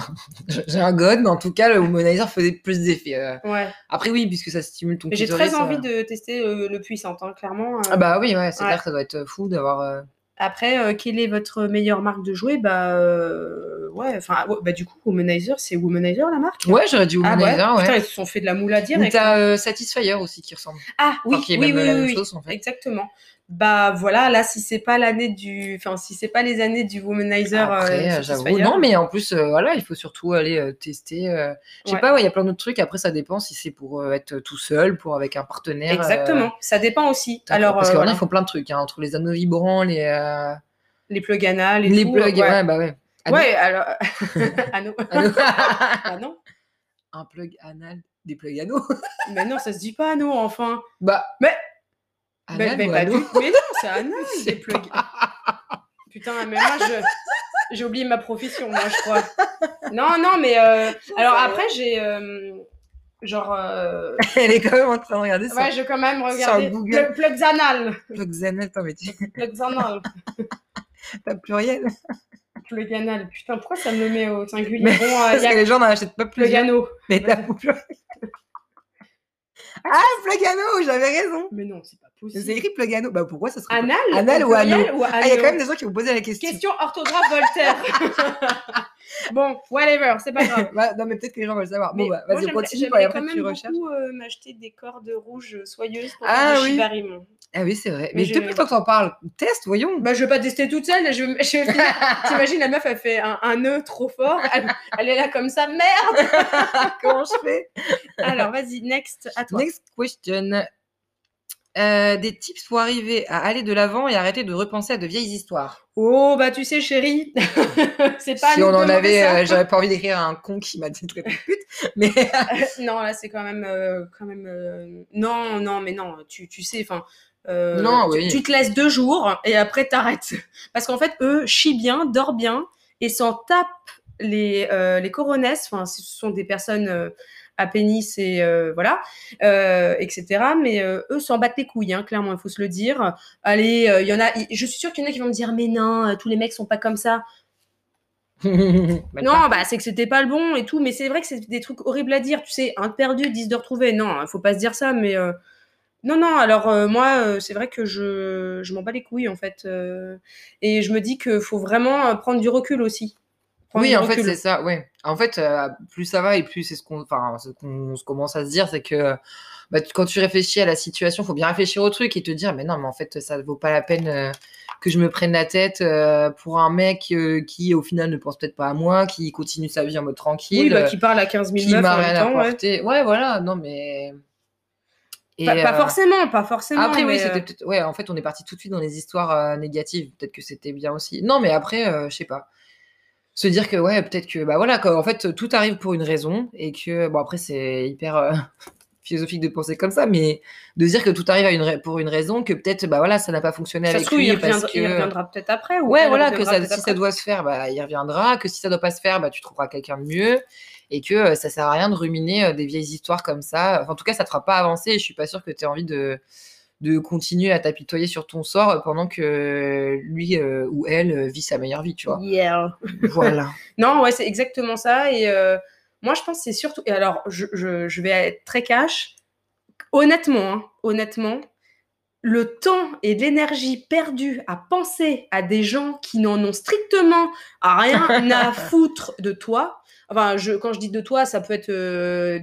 Speaker 2: j'ai un god, mais en tout cas, le womanizer faisait plus d'effet. euh.
Speaker 1: Ouais.
Speaker 2: Après, oui, puisque ça stimule ton
Speaker 1: j'ai
Speaker 2: clitoris.
Speaker 1: très envie
Speaker 2: euh.
Speaker 1: de tester euh, le puissant, hein, clairement. euh.
Speaker 2: Ah bah oui, ouais, c'est
Speaker 1: Ouais.
Speaker 2: clair que ça doit être fou d'avoir. euh,
Speaker 1: Après, euh, quelle est votre meilleure marque de jouets? Bah, euh, ouais, enfin, ouais, bah, du coup, Womanizer, c'est Womanizer la marque?
Speaker 2: Ouais, j'aurais dit
Speaker 1: Ah ouais,
Speaker 2: womanizer, ouais.
Speaker 1: Putain, ils se sont fait de la moule à dire.
Speaker 2: Ou t'as euh, Satisfyer aussi qui ressemble.
Speaker 1: Ah oui,
Speaker 2: Enfin, qui est
Speaker 1: oui,
Speaker 2: même
Speaker 1: oui,
Speaker 2: la
Speaker 1: oui,
Speaker 2: même
Speaker 1: oui.
Speaker 2: chose en fait.
Speaker 1: exactement. Bah voilà, là si c'est pas l'année du, enfin si c'est pas les années du womanizer,
Speaker 2: Après,
Speaker 1: euh,
Speaker 2: euh, j'avoue. Non, mais en plus, euh, voilà, il faut surtout aller euh, tester. euh, Je sais
Speaker 1: Ouais.
Speaker 2: pas, ouais, il y a plein d'autres trucs. Après, ça dépend si c'est pour euh, être tout seul, pour avec un partenaire. euh,
Speaker 1: exactement, ça dépend aussi. Alors
Speaker 2: Parce
Speaker 1: euh,
Speaker 2: que
Speaker 1: voilà,
Speaker 2: il faut plein de trucs, hein, entre les anneaux vibrants, les, euh,
Speaker 1: les plugs anal et
Speaker 2: les
Speaker 1: tout,
Speaker 2: plugs.
Speaker 1: ouais.
Speaker 2: Ouais, bah ouais.
Speaker 1: Ouais, alors anneau.
Speaker 2: Anneau.
Speaker 1: ah non,
Speaker 2: un plug anal, des plugs anneaux.
Speaker 1: mais non, ça se dit pas anneau enfin.
Speaker 2: bah.
Speaker 1: Mais-
Speaker 2: Anal
Speaker 1: pas
Speaker 2: anneau
Speaker 1: du- mais non, c'est anal des plugs. Putain, mais moi je j'ai oublié ma profession, moi je crois. Non, non, mais euh, alors après j'ai euh, genre euh,
Speaker 2: Elle est quand même en train de regarder ça.
Speaker 1: Ouais, je vais quand même regarder.
Speaker 2: Google.
Speaker 1: Plug, plugs anal.
Speaker 2: Plugs anal, mais tu
Speaker 1: Plugs anal.
Speaker 2: t'as pluriel.
Speaker 1: Plug anal. Putain, pourquoi ça me le met au singulier?
Speaker 2: Mais-
Speaker 1: Bon, euh,
Speaker 2: Parce
Speaker 1: a
Speaker 2: que les gens n'en achètent pas
Speaker 1: plug
Speaker 2: plusieurs.
Speaker 1: anneau.
Speaker 2: Mais t'as pluriel. Ah, plug anneau, j'avais raison.
Speaker 1: Mais non, c'est pas
Speaker 2: C'est
Speaker 1: possible.
Speaker 2: écrit plug anneau. Bah pourquoi ça serait.
Speaker 1: Anal
Speaker 2: Anal ou
Speaker 1: ou
Speaker 2: Ah, il y a quand même des gens qui vous posaient la question.
Speaker 1: Question orthographe Voltaire. bon, whatever, c'est pas grave.
Speaker 2: Bah, non, mais peut-être que les gens veulent savoir.
Speaker 1: Mais
Speaker 2: bon, bah, vas-y, continue.
Speaker 1: J'aimerais quand même beaucoup euh, m'acheter des cordes rouges soyeuses pour
Speaker 2: Ah,
Speaker 1: faire
Speaker 2: oui. Ah oui, c'est vrai.
Speaker 1: Mais
Speaker 2: depuis le temps que t'en parles, teste, voyons.
Speaker 1: Bah, je vais pas tester toute seule. Je, je T'imagines, la meuf, elle fait un, un nœud trop fort. Elle, elle est là comme ça. Merde
Speaker 2: Comment je fais?
Speaker 1: Alors, vas-y, next, à toi.
Speaker 2: Next question. Euh, des tips pour arriver à aller de l'avant et arrêter de repenser à de vieilles histoires.
Speaker 1: Oh, bah tu sais, chérie, c'est pas
Speaker 2: si on en avait, euh, j'aurais pas envie d'écrire à un con qui m'a dit de pute. Mais
Speaker 1: non, là, c'est quand même, euh, quand même, euh, non, non, mais non, tu, tu sais, enfin, euh,
Speaker 2: Non,
Speaker 1: tu,
Speaker 2: oui.
Speaker 1: tu te laisses deux jours et après t'arrêtes, parce qu'en fait, eux chient bien, dorment bien et s'en tapent les, euh, les coronesses. Enfin, ce sont des personnes euh, à pénis et euh, voilà, euh, etc. Mais euh, eux s'en battent les couilles, hein, clairement, il faut se le dire. Allez, il y en a, je suis sûre qu'il y en a qui vont me dire, mais non, tous les mecs sont pas comme ça. Non, bah c'est que c'était pas le bon et tout, mais c'est vrai que c'est des trucs horribles à dire, tu sais, un de perdu, 10 de retrouvé. Non, il faut pas se dire ça, mais non, non. Alors euh, moi, euh, c'est vrai que je, je m'en bats les couilles en fait, euh, et je me dis qu'il faut vraiment prendre du recul aussi.
Speaker 2: Oui, en fait, c'est ça, ouais. En fait, euh, plus ça va et plus c'est ce qu'on ce qu'on se commence à se dire, c'est que bah, tu- quand tu réfléchis à la situation, faut bien réfléchir au truc et te dire, mais non, mais en fait, ça vaut pas la peine euh, que je me prenne la tête euh, pour un mec qui, au final, ne pense peut-être pas à moi, qui continue sa vie en mode tranquille,
Speaker 1: Oui, bah, qui parle à 15 000
Speaker 2: qui
Speaker 1: meufs en même temps, ouais.
Speaker 2: voilà, non, mais. Et,
Speaker 1: Pas, pas forcément, pas forcément.
Speaker 2: Après, oui,
Speaker 1: mais, euh,
Speaker 2: peut-être. Ouais, en fait, on est parti tout de suite dans les histoires euh, négatives. Peut-être que c'était bien aussi. Non, mais après, je sais pas. Se dire que, ouais, peut-être que, bah voilà, qu'en fait, tout arrive pour une raison et que, bon, après, c'est hyper euh, philosophique de penser comme ça, mais de dire que tout arrive à une ra- pour une raison, que peut-être, bah voilà, ça n'a pas fonctionné
Speaker 1: ça
Speaker 2: avec lui
Speaker 1: il
Speaker 2: parce
Speaker 1: reviendra,
Speaker 2: que.
Speaker 1: il reviendra peut-être après. Ou
Speaker 2: Ouais, voilà, que ça, si ça doit se faire, bah, il reviendra, que si ça doit pas se faire, bah, tu trouveras quelqu'un de mieux, et que euh, ça sert à rien de ruminer euh, des vieilles histoires comme ça. Enfin, en tout cas, ça te fera pas avancer, et je suis pas sûre que tu aies envie de, de continuer à t'apitoyer sur ton sort euh, pendant que lui euh, ou elle euh, vit sa meilleure vie, tu vois.
Speaker 1: Yeah.
Speaker 2: voilà.
Speaker 1: Non, ouais, c'est exactement ça. Et euh, Moi, je pense que c'est surtout. Et alors, je, je- je vais être très cash. Honnêtement, hein, honnêtement, le temps et l'énergie perdue à penser à des gens qui n'en ont strictement à rien à foutre de toi. Enfin, je, quand je dis de toi, ça peut être euh,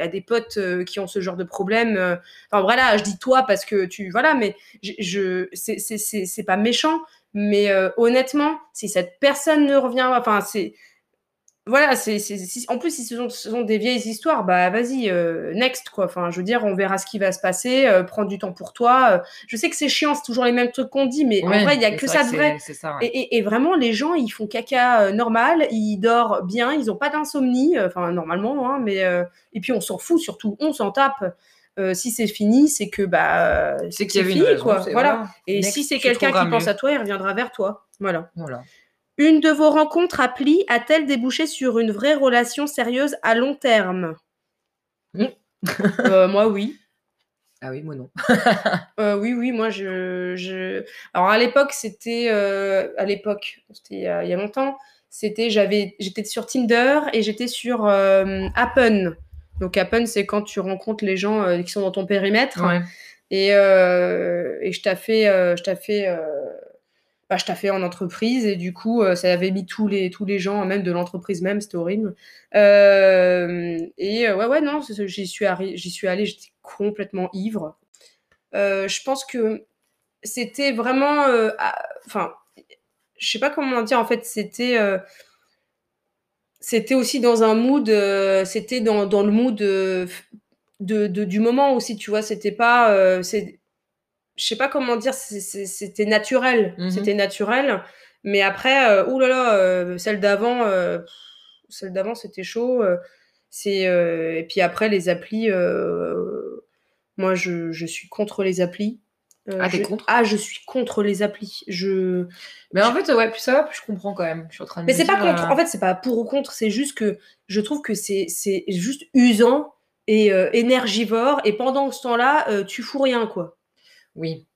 Speaker 1: à des potes euh, qui ont ce genre de problème. euh. Enfin, voilà, je dis toi parce que tu. Voilà, mais je, je, c'est pas méchant. Mais euh, honnêtement, si cette personne ne revient, enfin, c'est voilà, c'est en plus si ce sont, ce sont des vieilles histoires, bah vas-y, euh, next quoi. Enfin, je veux dire, on verra ce qui va se passer. euh, prends du temps pour toi. euh. je sais que c'est chiant, c'est toujours les mêmes trucs qu'on dit, mais en vrai, il y a que ça de vrai.
Speaker 2: ça. ouais.
Speaker 1: Et, et- et vraiment, les gens, ils font caca normal, ils dorment bien, ils n'ont pas d'insomnie, enfin normalement, hein, mais et puis on s'en fout surtout, on s'en tape. Euh, si c'est fini, c'est que bah
Speaker 2: C'est
Speaker 1: fini,
Speaker 2: raison,
Speaker 1: quoi. Voilà. Et
Speaker 2: Next,
Speaker 1: si c'est quelqu'un qui pense à toi, il reviendra vers toi. Voilà.
Speaker 2: Voilà.
Speaker 1: Une de vos rencontres appli a-t-elle débouché sur une vraie relation sérieuse à long terme? Euh, Moi, oui.
Speaker 2: Ah oui, moi non.
Speaker 1: Euh, oui, oui, moi, je... je... Alors, à l'époque, c'était... euh, À l'époque, c'était il y a- longtemps, c'était... j'avais J'étais sur Tinder et j'étais sur euh, Appen. Donc, Appen, c'est quand tu rencontres les gens qui sont dans ton périmètre.
Speaker 2: Ouais.
Speaker 1: Et, et je t'ai fait, je t'ai fait, bah, je t'ai fait en entreprise et du coup, euh, ça avait mis tous les, tous les gens, même de l'entreprise même, c'était horrible. Euh, et euh, ouais, ouais, non, j'y suis, j'y suis allée, j'étais complètement ivre. Euh, je pense que c'était vraiment, euh, à- enfin, je sais pas comment dire, en fait, c'était, euh, c'était aussi dans un mood, euh, c'était dans, dans le mood euh, de, du moment aussi, tu vois, c'était pas, euh, c'est, je sais pas comment dire, c'était naturel,
Speaker 2: Mhm.
Speaker 1: c'était naturel, mais après, euh, oulala, euh, celle d'avant, euh, celle d'avant, c'était chaud, c'est, et puis après, les applis, moi, je, je suis contre les applis.
Speaker 2: Ah, t'es
Speaker 1: je-
Speaker 2: contre?
Speaker 1: Ah, je suis contre les applis. Je,
Speaker 2: Mais en fait, ouais, plus ça va, plus je comprends quand même. Je suis en train de
Speaker 1: mais c'est pas contre. En fait, c'est pas pour ou contre. C'est juste que je trouve que c'est c'est juste usant et énergivore. Et pendant ce temps-là, tu fous rien, quoi.
Speaker 2: Oui.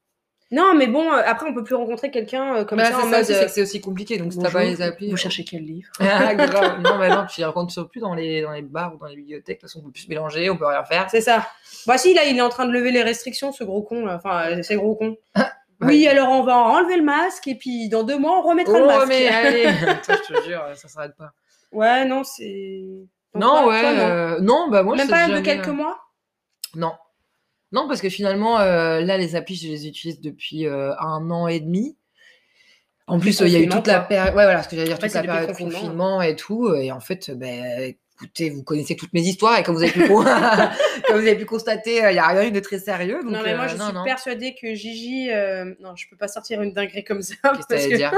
Speaker 1: Non, mais bon, euh, après, on peut plus rencontrer quelqu'un euh, comme
Speaker 2: Bah,
Speaker 1: ça
Speaker 2: c'est
Speaker 1: en
Speaker 2: ça
Speaker 1: mode.
Speaker 2: aussi, c'est
Speaker 1: euh,
Speaker 2: compliqué. Donc, si t'as pas les applis.
Speaker 1: Vous
Speaker 2: euh,
Speaker 1: cherchez quel livre?
Speaker 2: Ah, grave. non, mais non, tu les rencontres plus dans les, dans les bars ou dans les bibliothèques. De toute façon, on peut plus se mélanger, on peut rien faire.
Speaker 1: C'est ça. Bah si, là, il est en train de lever les restrictions, ce gros con. Là. Enfin, euh, c'est gros con.
Speaker 2: Ouais.
Speaker 1: Oui, alors on va enlever le masque et puis dans deux mois, on remettra le masque.
Speaker 2: mais allez Attends, je te jure, ça s'arrête pas.
Speaker 1: Ouais, non, c'est.
Speaker 2: Non, ouais.
Speaker 1: toi, non.
Speaker 2: euh, non, bah moi,
Speaker 1: Même
Speaker 2: je
Speaker 1: pas de
Speaker 2: jamais,
Speaker 1: quelques mois?
Speaker 2: Non. Non, parce que finalement, euh, là, les applis, je les utilise depuis euh, un an et demi. En plus, euh, il y a eu toute la période, ouais, voilà, ce que j'allais dire,
Speaker 1: Ouais,
Speaker 2: toute
Speaker 1: c'est
Speaker 2: la période de
Speaker 1: confinement,
Speaker 2: confinement et tout. Et en fait, ben, écoutez, vous connaissez toutes mes histoires et comme vous avez pu, comme vous avez pu constater, euh, il n'y a rien eu de très sérieux. Donc,
Speaker 1: non, mais moi,
Speaker 2: euh,
Speaker 1: je
Speaker 2: non,
Speaker 1: suis
Speaker 2: non.
Speaker 1: persuadée que Gigi. euh, Non, je peux pas sortir une dinguerie comme ça.
Speaker 2: Qu'est-ce que
Speaker 1: parce que-
Speaker 2: dire?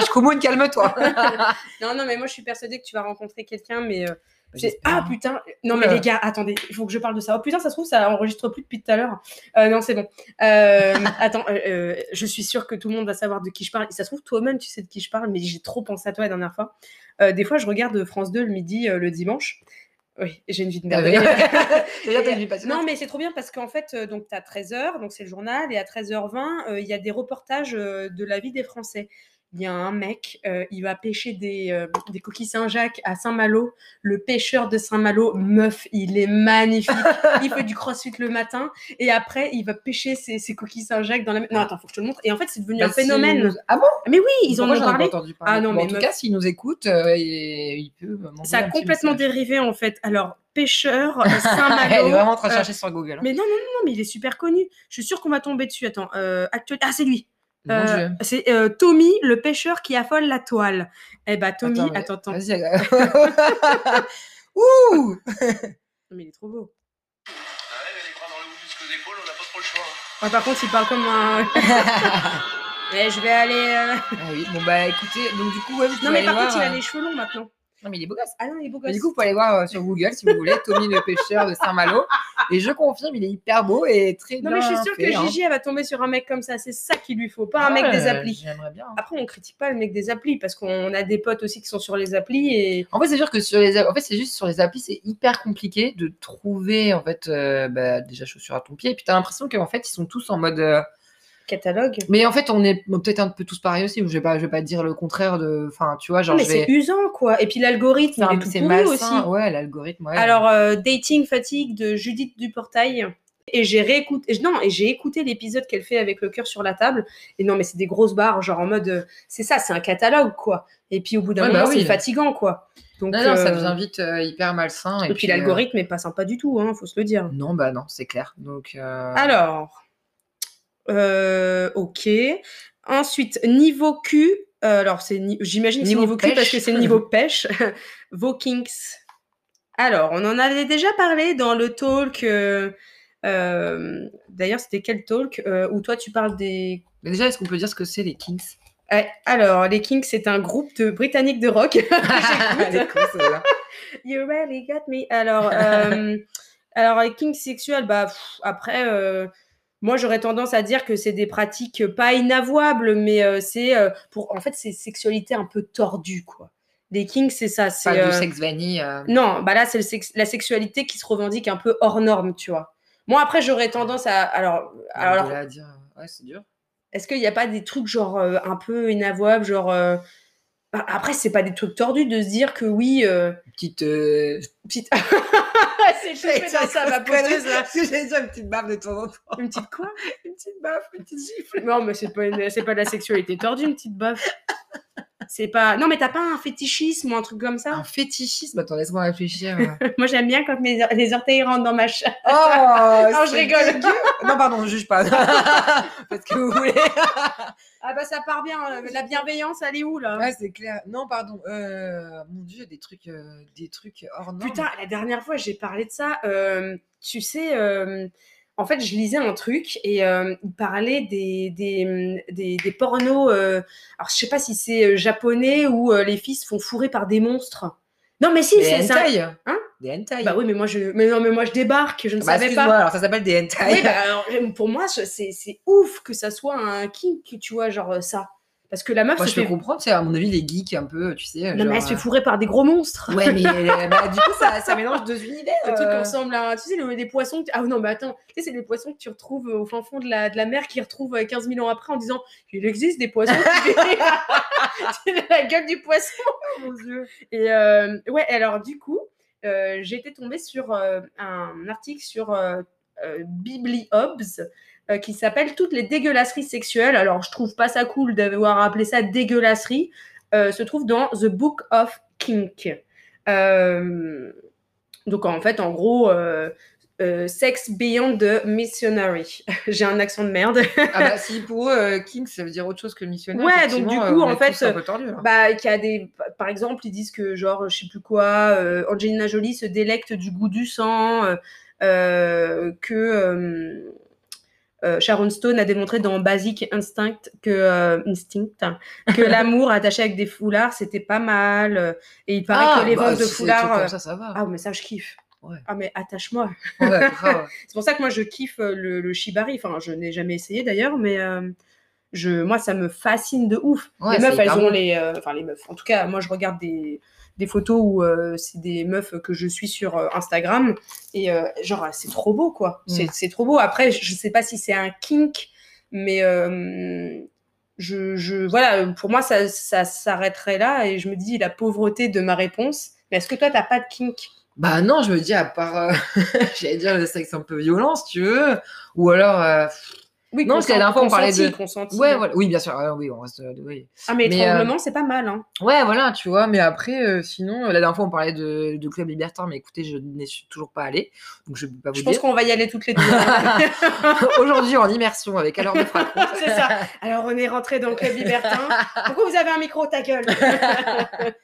Speaker 2: Jusqu'au moon, calme-toi.
Speaker 1: Non, non, mais moi, je suis persuadée que tu vas rencontrer quelqu'un, mais. euh, j'ai-. Ah putain Non, mais les gars, attendez, il faut que je parle de ça. Oh putain, ça se trouve, ça enregistre plus depuis tout à l'heure. Euh, non, c'est bon. Euh, attends, euh, je suis sûre que tout le monde va savoir de qui je parle. Ça se trouve, toi-même, tu sais de qui je parle, mais j'ai trop pensé à toi la dernière fois. Des fois, je regarde France 2 le midi, le dimanche. Oui, j'ai une vie de merde.
Speaker 2: Déjà, t'as une vie passionnante.
Speaker 1: Non, mais c'est trop bien parce qu'en fait, donc tu as 13h, donc c'est le journal, et à 13h20, euh, il y a des reportages de la vie des Français. Il y a un mec, euh, il va pêcher des, euh, des coquilles Saint-Jacques à Saint-Malo. Le pêcheur de Saint-Malo, meuf, il est magnifique. il fait du crossfit le matin, et après, il va pêcher ses, ses coquilles Saint-Jacques dans la. Non, attends, faut que je te le montre. Et en fait, c'est devenu
Speaker 2: Bah,
Speaker 1: un phénomène.
Speaker 2: Ah bon?
Speaker 1: Mais oui, ils en ont parlé.
Speaker 2: entendu parler
Speaker 1: Ah non,
Speaker 2: Bon,
Speaker 1: mais
Speaker 2: en tout
Speaker 1: meuf.
Speaker 2: cas, s'il nous écoute, euh, il, il peut
Speaker 1: Ça a complètement dérivé, en fait. Alors, pêcheur, euh, Saint-Malo.
Speaker 2: est vraiment en train de
Speaker 1: euh,
Speaker 2: chercher sur Google. hein.
Speaker 1: Mais non, non, non, non, mais il est super connu. Je suis sûre qu'on va tomber dessus. Attends, euh, actuel... Ah, c'est lui. Euh, c'est euh, Tommy, le pêcheur qui affole la toile. Eh bah, Tommy,
Speaker 2: Attends, mais-
Speaker 1: attends.
Speaker 2: Vas-y. Ouh
Speaker 1: Mais il est trop beau.
Speaker 3: Ah ouais, mais les bras dans le haut jusqu'aux épaules, on n'a pas trop le choix.
Speaker 1: Ah, par contre, il parle comme un. Eh, je vais aller. euh,
Speaker 2: Ah oui, bon bah écoutez, donc du coup, ouais, vous
Speaker 1: Non, mais par
Speaker 2: voir,
Speaker 1: contre, il a
Speaker 2: euh,
Speaker 1: les cheveux longs maintenant.
Speaker 2: Non, mais il est beau gosse.
Speaker 1: Ah non, il est beau
Speaker 2: Mais
Speaker 1: gosse.
Speaker 2: du coup, vous pouvez aller voir euh, sur Google si vous voulez, Tommy le pêcheur de Saint-Malo. Et je confirme, il est hyper beau et très
Speaker 1: Non,
Speaker 2: bien
Speaker 1: mais je suis sûre
Speaker 2: fait,
Speaker 1: que
Speaker 2: hein.
Speaker 1: Gigi, elle va tomber sur un mec comme ça. C'est ça qu'il lui faut, pas un
Speaker 2: Ouais,
Speaker 1: mec des applis.
Speaker 2: J'aimerais bien.
Speaker 1: Après, on critique pas le mec des applis parce qu'on a des potes aussi qui sont sur les applis et.
Speaker 2: En fait, c'est sûr que sur les, a- en fait, c'est juste sur les applis, c'est hyper compliqué de trouver en fait, euh, bah, déjà chaussures à ton pied. Et puis t'as l'impression qu'en fait, ils sont tous en mode, euh,
Speaker 1: catalogue.
Speaker 2: Mais en fait, on est peut-être un peu tous pareils aussi. Je vais pas, je vais pas dire le contraire de. Enfin, tu vois, genre,
Speaker 1: Non, mais
Speaker 2: vais.
Speaker 1: c'est usant, quoi. Et puis l'algorithme,
Speaker 2: c'est malsain.
Speaker 1: aussi.
Speaker 2: Ouais, l'algorithme. Ouais.
Speaker 1: Alors, euh, Dating Fatigue de Judith Duportail. Et j'ai réécouté, non, et j'ai écouté l'épisode qu'elle fait avec le cœur sur la table. Et non, mais c'est des grosses barres, genre en mode, euh, c'est ça, c'est un catalogue, quoi. Et puis au bout d'un
Speaker 2: Ouais,
Speaker 1: moment,
Speaker 2: bah oui.
Speaker 1: c'est fatigant, quoi. Donc,
Speaker 2: non, non, ça devient vite euh, hyper malsain.
Speaker 1: Et, puis, l'algorithme est pas sympa du tout, hein, faut se le dire.
Speaker 2: Non, bah non, c'est clair. Donc.
Speaker 1: Alors, euh, ok. Ensuite, niveau Q. euh, alors, c'est ni- j'imagine que c'est
Speaker 2: Niveau
Speaker 1: Q parce que c'est niveau pêche. Vokings. Alors, on en avait déjà parlé dans le talk. euh, D'ailleurs, c'était quel talk où toi tu parles des.
Speaker 2: Mais déjà, est-ce qu'on peut dire ce que c'est les Kings?
Speaker 1: Ouais, alors, les Kings, c'est un groupe de britanniques de rock. You really got me. Alors, euh, alors les kinks sexuels, bah, pff, après, euh, moi, j'aurais tendance à dire que c'est des pratiques pas inavouables, mais euh, c'est euh, pour, en fait, c'est sexualité un peu tordue, quoi. Les kinks, c'est ça. C'est
Speaker 2: Pas
Speaker 1: euh,
Speaker 2: du sexe vanille. euh,
Speaker 1: non, bah là, c'est sex- la sexualité qui se revendique un peu hors norme, tu vois. Moi, après, j'aurais tendance à, alors, alors,
Speaker 2: à dire. Ouais, c'est dur.
Speaker 1: est-ce qu'il n'y a pas des trucs genre euh, un peu inavouables, genre euh, bah, après, c'est pas des trucs tordus de se dire que oui, euh,
Speaker 2: petite. euh,
Speaker 1: petite. c'est chauffé dans sa vapoteuse là.
Speaker 2: Parce que j'allais dire une petite baffe de temps en temps.
Speaker 1: Une petite quoi?
Speaker 2: Une petite baffe, une petite gifle.
Speaker 1: Non, mais c'est pas, une- c'est pas de la sexualité tordue, une petite baffe. C'est pas. Non, mais t'as pas un fétichisme ou un truc comme ça?
Speaker 2: Un fétichisme? Attends, laisse-moi réfléchir.
Speaker 1: Moi, j'aime bien quand mes, les orteils rentrent dans ma chatte.
Speaker 2: Oh,
Speaker 1: Non, je rigole.
Speaker 2: Non, pardon, je juge pas. Faites ce que vous voulez.
Speaker 1: Ah bah ça part bien. euh, La bienveillance, elle est où là?
Speaker 2: Ouais, c'est clair. Non, pardon. Euh, mon dieu, des trucs, euh, des trucs hors normes.
Speaker 1: Putain, la dernière fois, j'ai parlé de ça. euh, tu sais, euh, en fait, je lisais un truc et euh, il parlait des, des, des, des pornos. euh, alors, je sais pas si c'est euh, japonais ou euh, les filles se font fourrer par des monstres. Non, mais si, c'est ça.
Speaker 2: hentai.
Speaker 1: Hein?
Speaker 2: Des hentai.
Speaker 1: Bah oui, mais moi, je, mais non, mais moi, je débarque. Je ne
Speaker 2: Bah,
Speaker 1: savais pas.
Speaker 2: alors ça s'appelle des hentai.
Speaker 1: Oui, bah, alors, pour moi, c'est ouf que ça soit un kink, tu vois, genre ça. Parce que la meuf
Speaker 2: Moi,
Speaker 1: se
Speaker 2: je peux
Speaker 1: fait.
Speaker 2: comprendre, c'est à mon avis les geeks un peu, tu sais.
Speaker 1: Non,
Speaker 2: genre,
Speaker 1: mais elle se fait
Speaker 2: euh,
Speaker 1: fourrer par des gros monstres.
Speaker 2: Ouais, mais euh, bah, du coup, ça, ça mélange deux univers.
Speaker 1: Le truc
Speaker 2: euh.
Speaker 1: ressemble à, tu sais, le- les poissons. Ah non, mais attends, tu sais, c'est des poissons que tu retrouves au fin fond de la, de la mer, qui retrouvent euh, 15 000 ans après en disant il existe des poissons qui la gueule du poisson.
Speaker 2: Oh, mon dieu.
Speaker 1: Et euh, ouais, alors du coup, euh, été tombée sur euh, un article sur euh, euh, BibliObs euh, qui s'appelle Toutes les dégueulasseries sexuelles. Alors, je trouve pas ça cool d'avoir appelé ça dégueulasserie. Euh, se trouve dans The Book of Kink. Euh, donc, en fait, en gros, Sex Beyond the Missionary. J'ai un accent de merde.
Speaker 2: Ah bah, si pour eux, King, ça veut dire autre chose que missionnaire.
Speaker 1: Ouais, donc, du coup, en fait,
Speaker 2: là.
Speaker 1: Bah, y a des, par exemple, ils disent que genre, je sais plus quoi, Angelina Jolie se délecte du goût du sang, que euh, euh, Sharon Stone a démontré dans Basic Instinct que euh, Instinct hein, que l'amour attaché avec des foulards c'était pas mal, euh, et il paraît que les
Speaker 2: bah,
Speaker 1: ventes de
Speaker 2: si des trucs
Speaker 1: foulards, euh,
Speaker 2: Comme ça, ça va.
Speaker 1: ah mais ça je kiffe.
Speaker 2: Ouais.
Speaker 1: Ah mais attache-moi.
Speaker 2: Ouais.
Speaker 1: C'est pour ça que moi je kiffe euh, le, le shibari. Enfin, je n'ai jamais essayé d'ailleurs, mais euh, je, moi ça me fascine de ouf.
Speaker 2: Ouais,
Speaker 1: les meufs, elles ont
Speaker 2: bon.
Speaker 1: les, euh, enfin les meufs. En tout cas, moi je regarde des, des photos où euh, c'est des meufs que je suis sur euh, Instagram et euh, genre c'est trop beau quoi.
Speaker 2: Mm.
Speaker 1: C'est, c'est trop beau. Après, je sais pas si c'est un kink, mais je, je, voilà, pour moi ça, ça s'arrêterait là et je me dis la pauvreté de ma réponse. Mais est-ce que toi t'as pas de kink?
Speaker 2: Bah non, je me dis, à part, euh, j'allais dire le sexe un peu violent, si tu veux, ou alors, euh,
Speaker 1: Oui,
Speaker 2: Non, parce que la dernière fois, on parlait de-
Speaker 1: consenti, consenti.
Speaker 2: ouais, voilà, oui, bien sûr, euh, oui, on reste, euh, oui.
Speaker 1: Ah, mais
Speaker 2: Mais,
Speaker 1: étranglement, c'est pas mal. Hein.
Speaker 2: Ouais, voilà, tu vois, mais après, euh, sinon, euh, la dernière fois, on parlait de, de Club Libertin, mais écoutez, je n'y suis toujours pas allée, donc je peux pas vous
Speaker 1: Je pense qu'on va y aller toutes les deux. hein.
Speaker 2: Aujourd'hui, en immersion avec Alors de
Speaker 1: c'est ça. Alors, on est rentré dans le club libertin. Pourquoi vous avez un micro, ta gueule?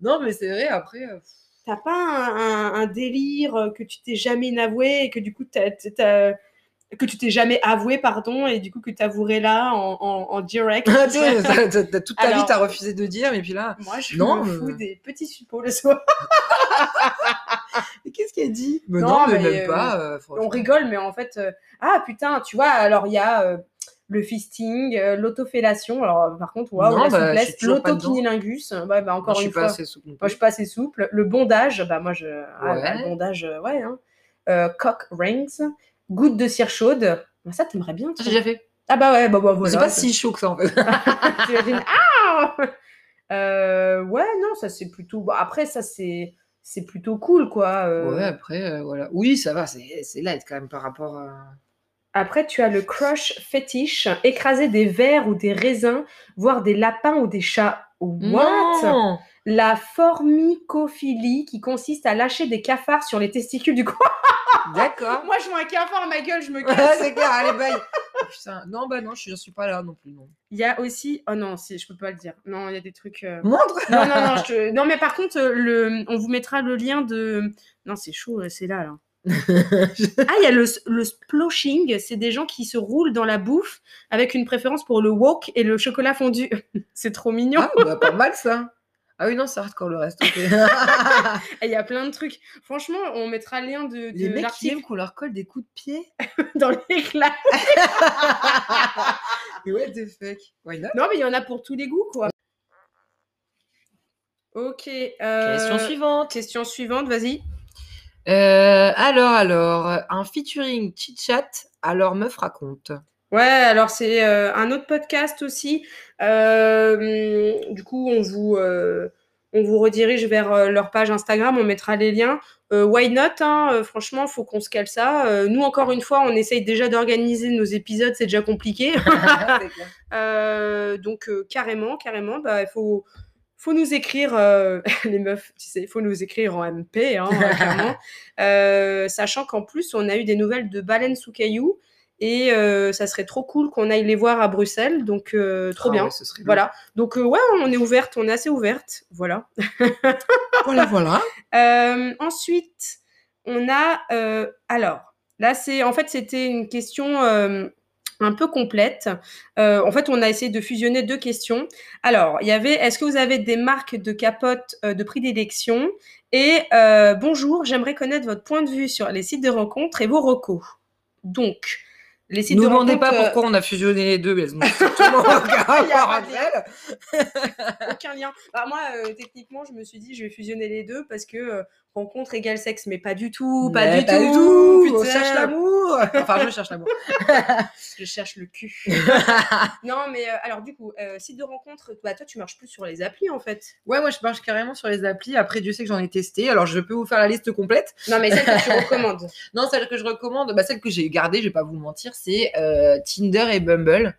Speaker 2: Non, mais c'est vrai, après, euh,
Speaker 1: T'as pas un, un- un délire euh, que tu t'es jamais avoué et que du coup, t'as- que tu t'es jamais avoué, pardon, et du coup, que t'avouerais là en, en- en direct
Speaker 2: t'as toute ta
Speaker 1: Alors-
Speaker 2: vie, t'as refusé de dire, et puis là,
Speaker 1: Moi, je
Speaker 2: Non,
Speaker 1: me fous
Speaker 2: euh.
Speaker 1: des petits suppos le soir.
Speaker 2: mais qu'est-ce qu'elle dit? Mais
Speaker 1: Non,
Speaker 2: non, mais,
Speaker 1: mais,
Speaker 2: même
Speaker 1: euh,
Speaker 2: pas. euh, franchement.
Speaker 1: on rigole, mais en fait, euh, ah putain, tu vois, alors il y a euh, le fisting, euh, l'autofellation. Alors, par contre, waouh, la
Speaker 2: bah, je
Speaker 1: souplesse, l'autokinilingus. Bah, encore
Speaker 2: Moi, je
Speaker 1: une
Speaker 2: suis
Speaker 1: fois.
Speaker 2: pas assez souple. non
Speaker 1: Moi, je suis pas assez souple. Le bondage, bah, moi, je. ah,
Speaker 2: Ouais.
Speaker 1: bah, le bondage, euh, ouais. Hein. Euh, cock rings, goutte de cire chaude. Bah, ça, t'aimerais bien.
Speaker 2: J'ai déjà fait.
Speaker 1: Ah bah ouais, bah, bah voilà.
Speaker 2: C'est pas si chaud que ça en fait.
Speaker 1: T'imagines Ah Euh, Ouais, non, ça c'est plutôt. bon, après, ça c'est c'est plutôt cool, quoi. euh.
Speaker 2: Ouais, après, euh, voilà. Oui, ça va, c'est c'est light quand même par rapport à.
Speaker 1: Après, tu as le crush fétiche, écraser des vers ou des raisins, voire des lapins ou des chats. What?
Speaker 2: Non
Speaker 1: La formicophilie qui consiste à lâcher des cafards sur les testicules du corps.
Speaker 2: D'accord.
Speaker 1: Moi, je vois un cafard à ma gueule, je me casse.
Speaker 2: c'est clair, allez, bye. Oh, putain. Non, bah non, je j'en suis pas là non plus. Non.
Speaker 1: Il y a aussi. Oh non, je peux pas le dire. Non, il y a des trucs. euh,
Speaker 2: Montre
Speaker 1: Non, non, non, je te- non, mais par contre, euh, le... on vous mettra le lien de. Non, c'est chaud, euh, c'est là, là. Ah, il y a le, le sploshing, c'est des gens qui se roulent dans la bouffe avec une préférence pour le wok et le chocolat fondu. c'est trop mignon.
Speaker 2: Ah, bah, pas mal ça. Ah oui, non, c'est hardcore le reste.
Speaker 1: Il y a plein de trucs. Franchement, on mettra le lien de, de
Speaker 2: Les mecs qui aiment qu'on leur colle des coups de pied.
Speaker 1: dans les classes.
Speaker 2: What the fuck Why not?
Speaker 1: Non, mais il y en a pour tous les goûts, quoi. Ok. euh,
Speaker 2: Question suivante.
Speaker 1: Question suivante, vas-y.
Speaker 2: Euh, alors, alors, un featuring chit-chat, alors meuf raconte.
Speaker 1: Ouais, alors c'est euh, un autre podcast aussi. Euh, du coup, on vous, euh, on vous redirige vers leur page Instagram, on mettra les liens. Why not hein, Franchement, faut qu'on se cale ça. Nous, encore une fois, on essaye déjà d'organiser nos épisodes, c'est déjà compliqué. Donc, carrément, carrément, bah, il faut, faut nous écrire, euh, les meufs, tu sais, il faut nous écrire en MP, hein, clairement. Euh, sachant qu'en plus, on a eu des nouvelles de Baleine sous caillou. Et euh, ça serait trop cool qu'on aille les voir à Bruxelles. Donc, euh, trop
Speaker 2: Ah
Speaker 1: bien.
Speaker 2: ouais, ce serait
Speaker 1: Voilà. Donc, euh, ouais, on est ouverte, on est assez ouverte. Voilà.
Speaker 2: Voilà, voilà.
Speaker 1: Euh, ensuite, on a. euh, alors, là, c'est. En fait, c'était une question. euh, un peu complète. Euh, en fait, on a essayé de fusionner deux questions. Alors, il y avait est-ce que vous avez des marques de capotes euh, de prédilection Et euh, bonjour, j'aimerais connaître votre point de vue sur les sites de rencontres et vos recos. Donc, les sites de
Speaker 2: demandez pas
Speaker 1: euh,
Speaker 2: pourquoi on a fusionné les deux, mais elles ont strictement aucun
Speaker 1: aucun lien. Bah, moi, euh, techniquement, je me suis dit, je vais fusionner les deux parce que euh, rencontre égale sexe, mais pas du tout, pas,
Speaker 2: Mais
Speaker 1: du,
Speaker 2: pas
Speaker 1: tout,
Speaker 2: On
Speaker 1: putain.
Speaker 2: cherche l'amour. Enfin, je cherche l'amour.
Speaker 1: Je cherche le cul. non, mais euh, alors du coup, euh, site de rencontre, bah toi, tu marches plus sur les applis en fait.
Speaker 2: Ouais, moi je marche carrément sur les applis. Après, Dieu sait que j'en ai testé. Alors, je peux vous faire la liste complète.
Speaker 1: Non, mais celle que tu recommandes.
Speaker 2: Non, celle que je recommande, bah, celle que j'ai gardée, je vais pas vous mentir, c'est euh, Tinder et Bumble.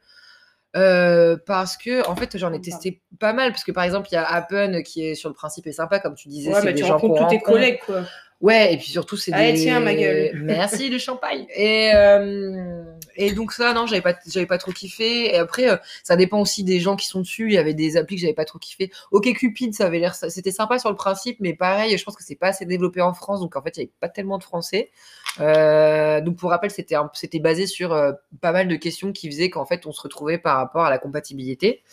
Speaker 2: Euh, parce que en fait j'en ai testé pas mal parce que par exemple il y a Appen qui est sur le principe est sympa comme tu disais
Speaker 1: Ouais,
Speaker 2: c'est
Speaker 1: mais
Speaker 2: des
Speaker 1: tu
Speaker 2: gens
Speaker 1: rencontres tous tes collègues quoi.
Speaker 2: ouais et puis surtout c'est
Speaker 1: Allez,
Speaker 2: des
Speaker 1: tiens, ma gueule.
Speaker 2: merci le champagne et euh, et donc ça non j'avais pas j'avais pas trop kiffé. Et après euh, ça dépend aussi des gens qui sont dessus. Il y avait des applis que j'avais pas trop kiffé. Ok Cupid ça avait l'air c'était sympa sur le principe mais pareil je pense que c'est pas assez développé en France. Donc en fait il y avait pas tellement de français. Euh, donc pour rappel, c'était basé sur euh, pas mal de questions qui faisaient qu'en fait on se retrouvait par rapport à la compatibilité.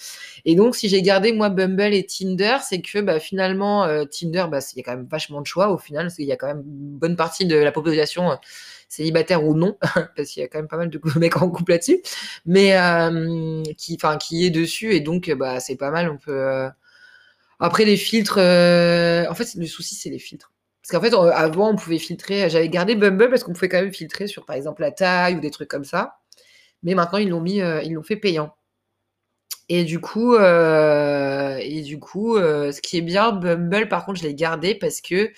Speaker 2: Et donc si j'ai gardé moi Bumble et Tinder, c'est que bah, finalement Tinder, bah, il y a quand même vachement de choix au final, parce qu'il y a quand même une bonne partie de la population célibataire ou non, parce qu'il y a quand même pas mal de mecs en couple là-dessus, mais euh, qui, enfin qui est dessus et donc bah c'est pas mal. On peut euh, après les filtres, euh, en fait le souci c'est les filtres. Parce qu'en fait, euh, avant, on pouvait filtrer. J'avais gardé Bumble parce qu'on pouvait quand même filtrer sur, par exemple, la taille ou des trucs comme ça. Mais maintenant, ils l'ont mis, ils l'ont fait payant. Et du coup, et du coup, ce qui est bien, Bumble, par contre, je l'ai gardé parce que,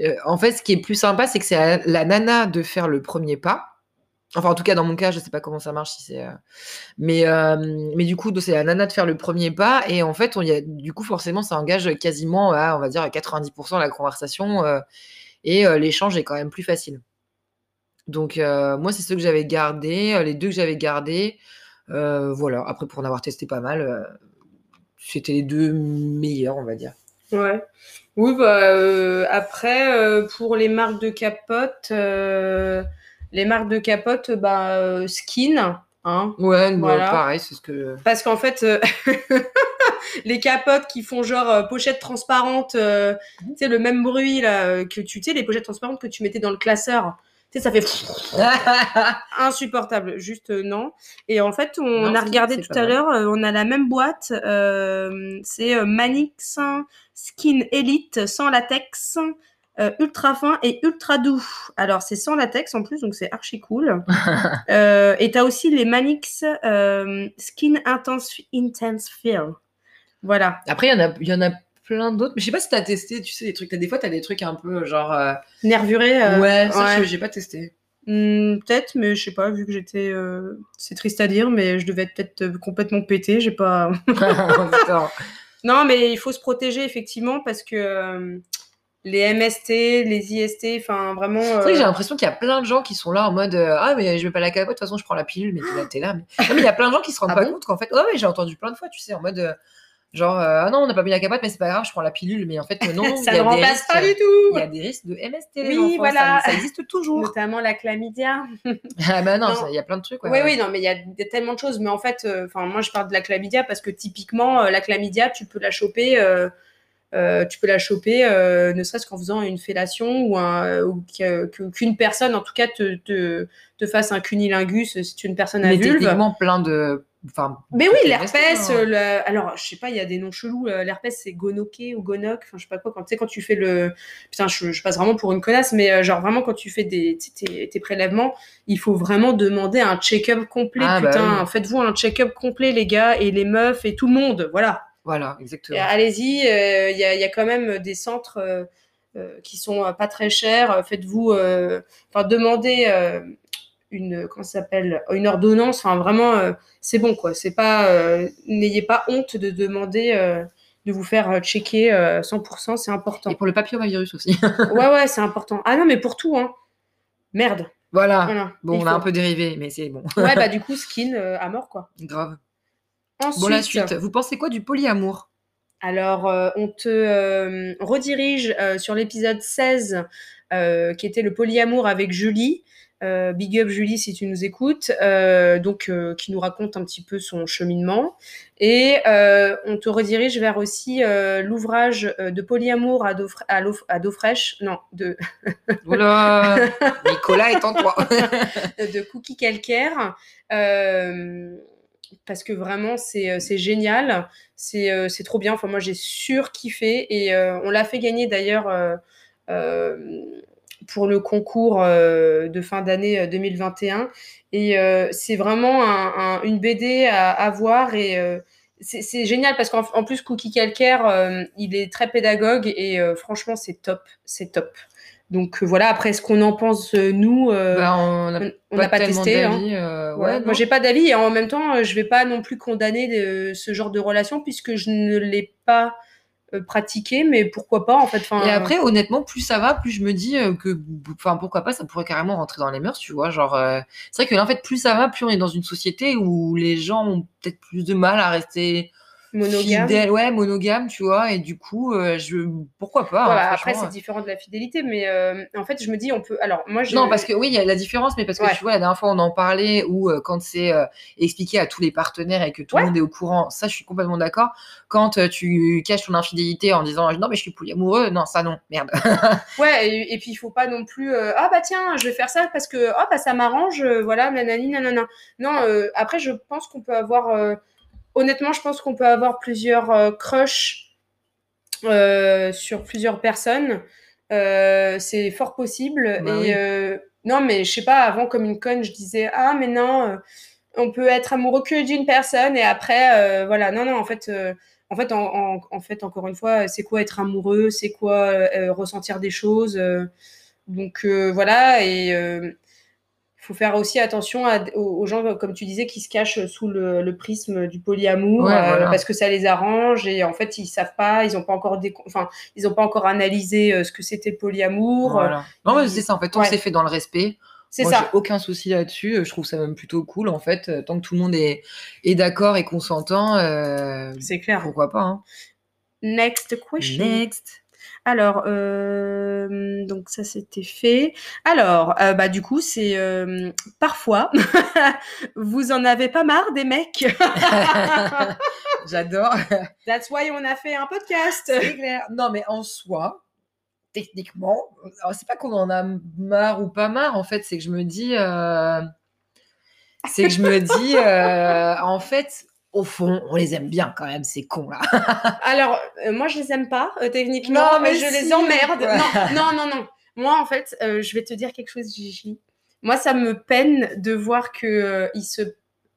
Speaker 2: euh, en fait, ce qui est plus sympa, c'est que c'est à la nana de faire le premier pas. Enfin, en tout cas, dans mon cas, je sais pas comment ça marche euh, Mais, euh, mais du coup, c'est la nana de faire le premier pas. Et en fait, du coup, forcément, ça engage quasiment à, on à 90% la conversation. et l'échange est quand même plus facile. Donc, moi, c'est ceux que j'avais gardés. Les deux que j'avais gardés. voilà. Après, pour en avoir testé pas mal, c'était les deux meilleurs, on va dire.
Speaker 1: Ouais. Oui, bah euh, après, euh, pour les marques de capotes, euh, les marques de capotes, bah euh, skin, hein.
Speaker 2: Ouais, bah,
Speaker 1: Voilà.
Speaker 2: pareil, c'est ce que.
Speaker 1: Parce qu'en fait, euh, les capotes qui font genre euh, pochette transparente, euh, tu sais, le même bruit là, que tu sais, les pochettes transparentes que tu mettais dans le classeur. Tu sais, ça fait insupportable, juste euh, non. Et en fait, on
Speaker 2: Non,
Speaker 1: a regardé tout à l'heure, euh, on a la même boîte, euh, c'est Manix Skin Elite sans latex. euh, ultra fin et ultra doux. Alors, c'est sans latex en plus, donc c'est archi cool. Euh, et tu as aussi les Manix euh, Skin Intense, Intense Feel. Voilà.
Speaker 2: Après, il y en a, il y en a plein d'autres. Mais je sais pas si t'as testé, tu sais, des trucs. T'as- Des fois, t'as des trucs un peu genre.
Speaker 1: Nervuré.
Speaker 2: ouais, ça,
Speaker 1: ouais.
Speaker 2: je- j'ai pas testé.
Speaker 1: Hmm, peut-être, mais je sais pas, vu que j'étais. C'est triste à dire, mais je devais être peut-être complètement pété. J'ai pas. Non, mais il faut se protéger effectivement parce que euh, les MST, les IST, enfin vraiment.
Speaker 2: C'est vrai que j'ai
Speaker 1: euh,
Speaker 2: l'impression qu'il y a plein de gens qui sont là en mode euh, Ah, mais je veux pas la capote, de toute façon, je prends la pilule, mais t'es là, t'es là. Mais... Non, mais il y a plein de gens qui se rendent
Speaker 1: Ah
Speaker 2: pas
Speaker 1: bon?
Speaker 2: compte qu'en fait, ouais, ouais, j'ai entendu plein de fois, tu sais, en mode euh, genre, euh, ah non, on n'a pas mis la capote, mais c'est pas grave, je prends la pilule, mais en fait, non, il
Speaker 1: ça ne remplace
Speaker 2: risques,
Speaker 1: pas du
Speaker 2: Il
Speaker 1: tout.
Speaker 2: y a des risques de MST,
Speaker 1: Oui, voilà.
Speaker 2: ça, ça existe toujours.
Speaker 1: Notamment la chlamydia.
Speaker 2: ah bah non,
Speaker 1: Non.
Speaker 2: il y a plein de trucs. ouais,
Speaker 1: Oui,
Speaker 2: ouais.
Speaker 1: oui, non, mais il y a tellement de choses. Mais en fait, euh, enfin, moi, je parle de la chlamydia parce que typiquement, euh, la chlamydia, tu peux la choper. euh, euh, tu peux la choper, euh, ne serait-ce qu'en faisant une fellation ou, un, qu'une personne, en tout cas, te, te, te fasse un cunilingus si tu es une personne à
Speaker 2: Mais
Speaker 1: vulve.
Speaker 2: techniquement, plein de. Enfin,
Speaker 1: Mais oui, l'herpès,
Speaker 2: hein.
Speaker 1: le- alors je sais pas, il y a des noms chelous. euh, L'herpès c'est gonoké ou gonoc, enfin je sais pas quoi. Quand tu sais quand tu fais le, putain, je, je passe vraiment pour une connasse, mais euh, genre vraiment quand tu fais des tes, tes prélèvements, il faut vraiment demander un check-up complet.
Speaker 2: Ah, bah
Speaker 1: putain,
Speaker 2: oui.
Speaker 1: faites-vous un check-up complet les gars et les meufs et tout le monde, voilà.
Speaker 2: voilà, exactement.
Speaker 1: Allez-y, euh, il y, a, il y a quand même des centres euh, euh, qui sont pas très chers. Faites-vous, enfin demandez une comment s'appelle une ordonnance. Enfin vraiment, euh, c'est bon quoi. C'est pas, euh, n'ayez pas honte de demander euh, de vous faire checker euh, 100%. C'est important.
Speaker 2: Et pour le papillomavirus aussi.
Speaker 1: ouais ouais, c'est important. Ah non mais pour tout hein. Merde.
Speaker 2: voilà.
Speaker 1: Voilà.
Speaker 2: Bon,
Speaker 1: Il
Speaker 2: on a un peu dérivé, mais c'est bon.
Speaker 1: Ouais bah du coup skin à mort quoi.
Speaker 2: Grave.
Speaker 1: Ensuite.
Speaker 2: Bon, la suite. Vous pensez quoi du polyamour?
Speaker 1: Alors, euh, on te euh, redirige euh, sur l'épisode 16, euh, qui était le polyamour avec Julie. Euh, big up Julie si tu nous écoutes, euh, donc euh, qui nous raconte un petit peu son cheminement. Et on te redirige vers aussi l'ouvrage de polyamour à dos, fr- à, l'eau- à dos fraîche, non, de,
Speaker 2: Oula Nicolas est en toi.
Speaker 1: de Cookie Calcaire. parce que vraiment, c'est génial. C'est trop bien. Enfin, moi, j'ai surkiffé. Et euh, on l'a fait gagner d'ailleurs pour le concours euh, de fin d'année euh, 2021. Et euh, c'est vraiment un- un- une BD à, à voir. Et euh, c'est génial parce qu'en en plus, Cookie Calcaire, euh, il est très pédagogue. Et euh, franchement, c'est top. C'est top. Donc euh, voilà, après ce qu'on en pense, euh, nous, euh,
Speaker 2: Bah, on n'a pas,
Speaker 1: pas testé. hein.
Speaker 2: euh,
Speaker 1: Ouais,
Speaker 2: ouais,
Speaker 1: moi j'ai pas d'avis et en même temps euh, je vais pas non plus condamner euh, ce genre de relation puisque je ne l'ai pas euh, pratiqué mais pourquoi pas en fait
Speaker 2: Et après, honnêtement, plus ça va, plus je me dis euh, que, pourquoi pas, ça pourrait carrément rentrer dans les mœurs, tu vois. Genre, euh, c'est vrai que là, en fait, plus ça va, plus on est dans une société où les gens ont peut-être plus de mal à rester
Speaker 1: monogame
Speaker 2: fidèles, ouais, monogames, tu vois. Et du coup, euh, je, pourquoi pas. hein,
Speaker 1: après c'est différent de la fidélité mais euh, en fait je me dis on peut alors moi je
Speaker 2: Non, parce que oui, il y a la différence, mais parce que
Speaker 1: Ouais.
Speaker 2: tu vois, la dernière fois, on en parlait, où euh, quand c'est expliqué à tous les partenaires et que tout
Speaker 1: Ouais.
Speaker 2: le monde est au courant, ça, je suis complètement d'accord. Quand tu caches ton infidélité en disant non, mais je suis polyamoureux, non, ça non, merde.
Speaker 1: ouais et, et puis il faut pas non plus ah bah tiens je vais faire ça parce que ah bah ça m'arrange voilà nanani nanana non après je pense qu'on peut avoir honnêtement je pense qu'on peut avoir plusieurs euh, crushs euh, sur plusieurs personnes. Euh, c'est fort possible.
Speaker 2: Bah
Speaker 1: et
Speaker 2: oui.
Speaker 1: non mais je sais pas avant comme une conne je disais ah mais non on peut être amoureux que d'une personne et après voilà. Non non en fait en fait en, en, en fait encore une fois c'est quoi être amoureux? C'est quoi euh, ressentir des choses? Euh, donc euh, voilà. Et faut faire aussi attention à- aux, aux gens comme tu disais qui se cachent sous le, le prisme du polyamour
Speaker 2: Ouais,
Speaker 1: euh, parce que ça les arrange et en fait ils savent pas ils ont pas encore enfin ils ont pas encore analysé euh, ce que c'était le polyamour
Speaker 2: Voilà. Non, mais c'est ça, en fait,
Speaker 1: Ouais.
Speaker 2: que c'est fait dans le respect.
Speaker 1: c'est ça
Speaker 2: aucun souci là-dessus. euh, Je trouve ça même plutôt cool, en fait. euh, Tant que tout le monde est, est d'accord et consentant, euh,
Speaker 1: c'est clair
Speaker 2: pourquoi pas. Hein.
Speaker 1: next question
Speaker 2: Next.
Speaker 1: Alors, euh, donc ça c'était fait. Alors, euh, bah du coup, c'est euh, parfois, vous en avez pas marre des mecs?
Speaker 2: J'adore.
Speaker 1: That's why on a fait un podcast.
Speaker 2: Clair. Non, mais en soi, techniquement, c'est pas qu'on en a marre ou pas marre, en fait, c'est que je me dis. C'est que je me dis, en fait, au fond, on les aime bien quand même, ces cons là.
Speaker 1: Alors, euh, moi, je les aime pas, euh, techniquement,
Speaker 2: Non,
Speaker 1: mais
Speaker 2: mais
Speaker 1: je
Speaker 2: si.
Speaker 1: les emmerde.
Speaker 2: Ouais.
Speaker 1: Non, non, non, non. Moi, en fait, euh, je vais te dire quelque chose, Gigi. Moi, ça me peine de voir que euh, ils se.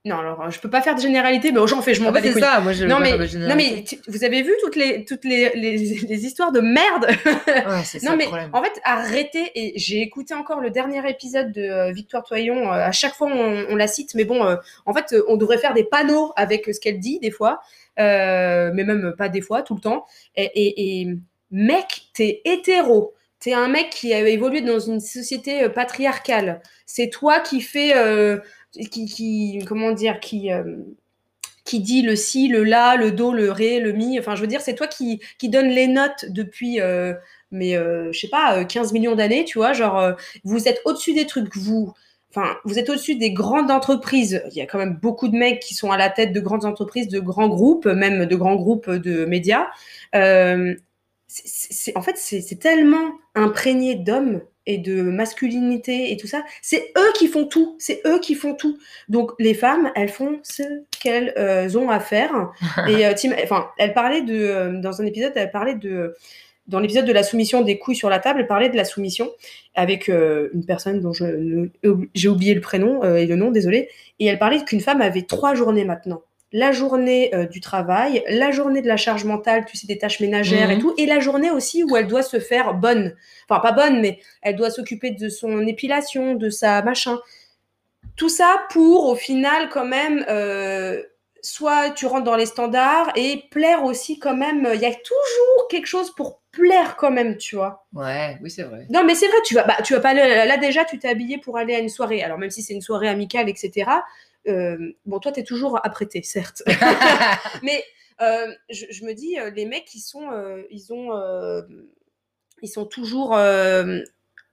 Speaker 1: Non, alors, je peux pas faire de généralité, mais j'en fais, je m'en les
Speaker 2: c'est
Speaker 1: couilles.
Speaker 2: ça, moi je
Speaker 1: Non mais, non mais tu- vous avez vu toutes les toutes les, les, les histoires de merde?
Speaker 2: Ouais, c'est ça
Speaker 1: Non
Speaker 2: le
Speaker 1: mais
Speaker 2: problème.
Speaker 1: en fait arrêtez et j'ai écouté encore le dernier épisode de euh, Victoire Toyon. euh, à chaque fois on, on la cite, mais bon euh, en fait euh, on devrait faire des panneaux avec ce qu'elle dit des fois, euh, mais même pas des fois, tout le temps. Et, et, et mec, t'es hétéro. T'es un mec qui a évolué dans une société euh, patriarcale. C'est toi qui fais, euh, qui, comment dire, qui, euh, qui dit le si, le la, le do, le ré, le mi. Enfin, je veux dire, c'est toi qui, qui donne les notes depuis, euh, mais je sais pas, euh, 15 millions d'années, tu vois. Genre, vous êtes au-dessus des trucs, vous. Enfin, vous êtes au-dessus des grandes entreprises. Il y a quand même beaucoup de mecs qui sont à la tête de grandes entreprises, de grands groupes, même de grands groupes de médias. En fait, c'est tellement imprégné d'hommes et de masculinité et tout ça. C'est eux qui font tout. C'est eux qui font tout. Donc, les femmes, elles font ce qu'elles euh, ont à faire. et euh, t'im- enfin, elle parlait de, euh, dans un épisode, elle parlait de, dans l'épisode de la soumission des couilles sur la table, elle parlait de la soumission avec euh, une personne dont j'ai oublié le prénom euh, et le nom, désolé. Et elle parlait qu'une femme avait trois journées maintenant. La journée euh, du travail, la journée de la charge mentale, tu sais, des tâches ménagères et
Speaker 2: Mhm.
Speaker 1: tout, et la journée aussi où elle doit se faire bonne. Enfin, pas bonne, mais elle doit s'occuper de son épilation, de sa machin. Tout ça pour, au final, quand même, euh, soit tu rentres dans les standards et plaire aussi quand même. Il y a toujours quelque chose pour plaire quand même, tu vois.
Speaker 2: Ouais, oui, c'est vrai.
Speaker 1: Non, mais c'est vrai, tu vas, bah, tu vas pas aller- là déjà, tu t'es habillé pour aller à une soirée. Alors même si c'est une soirée amicale, etc. euh, bon, toi, t'es toujours apprêté, certes. mais euh, je, je me dis, euh, les mecs, ils sont, euh, ils ont, ils sont toujours,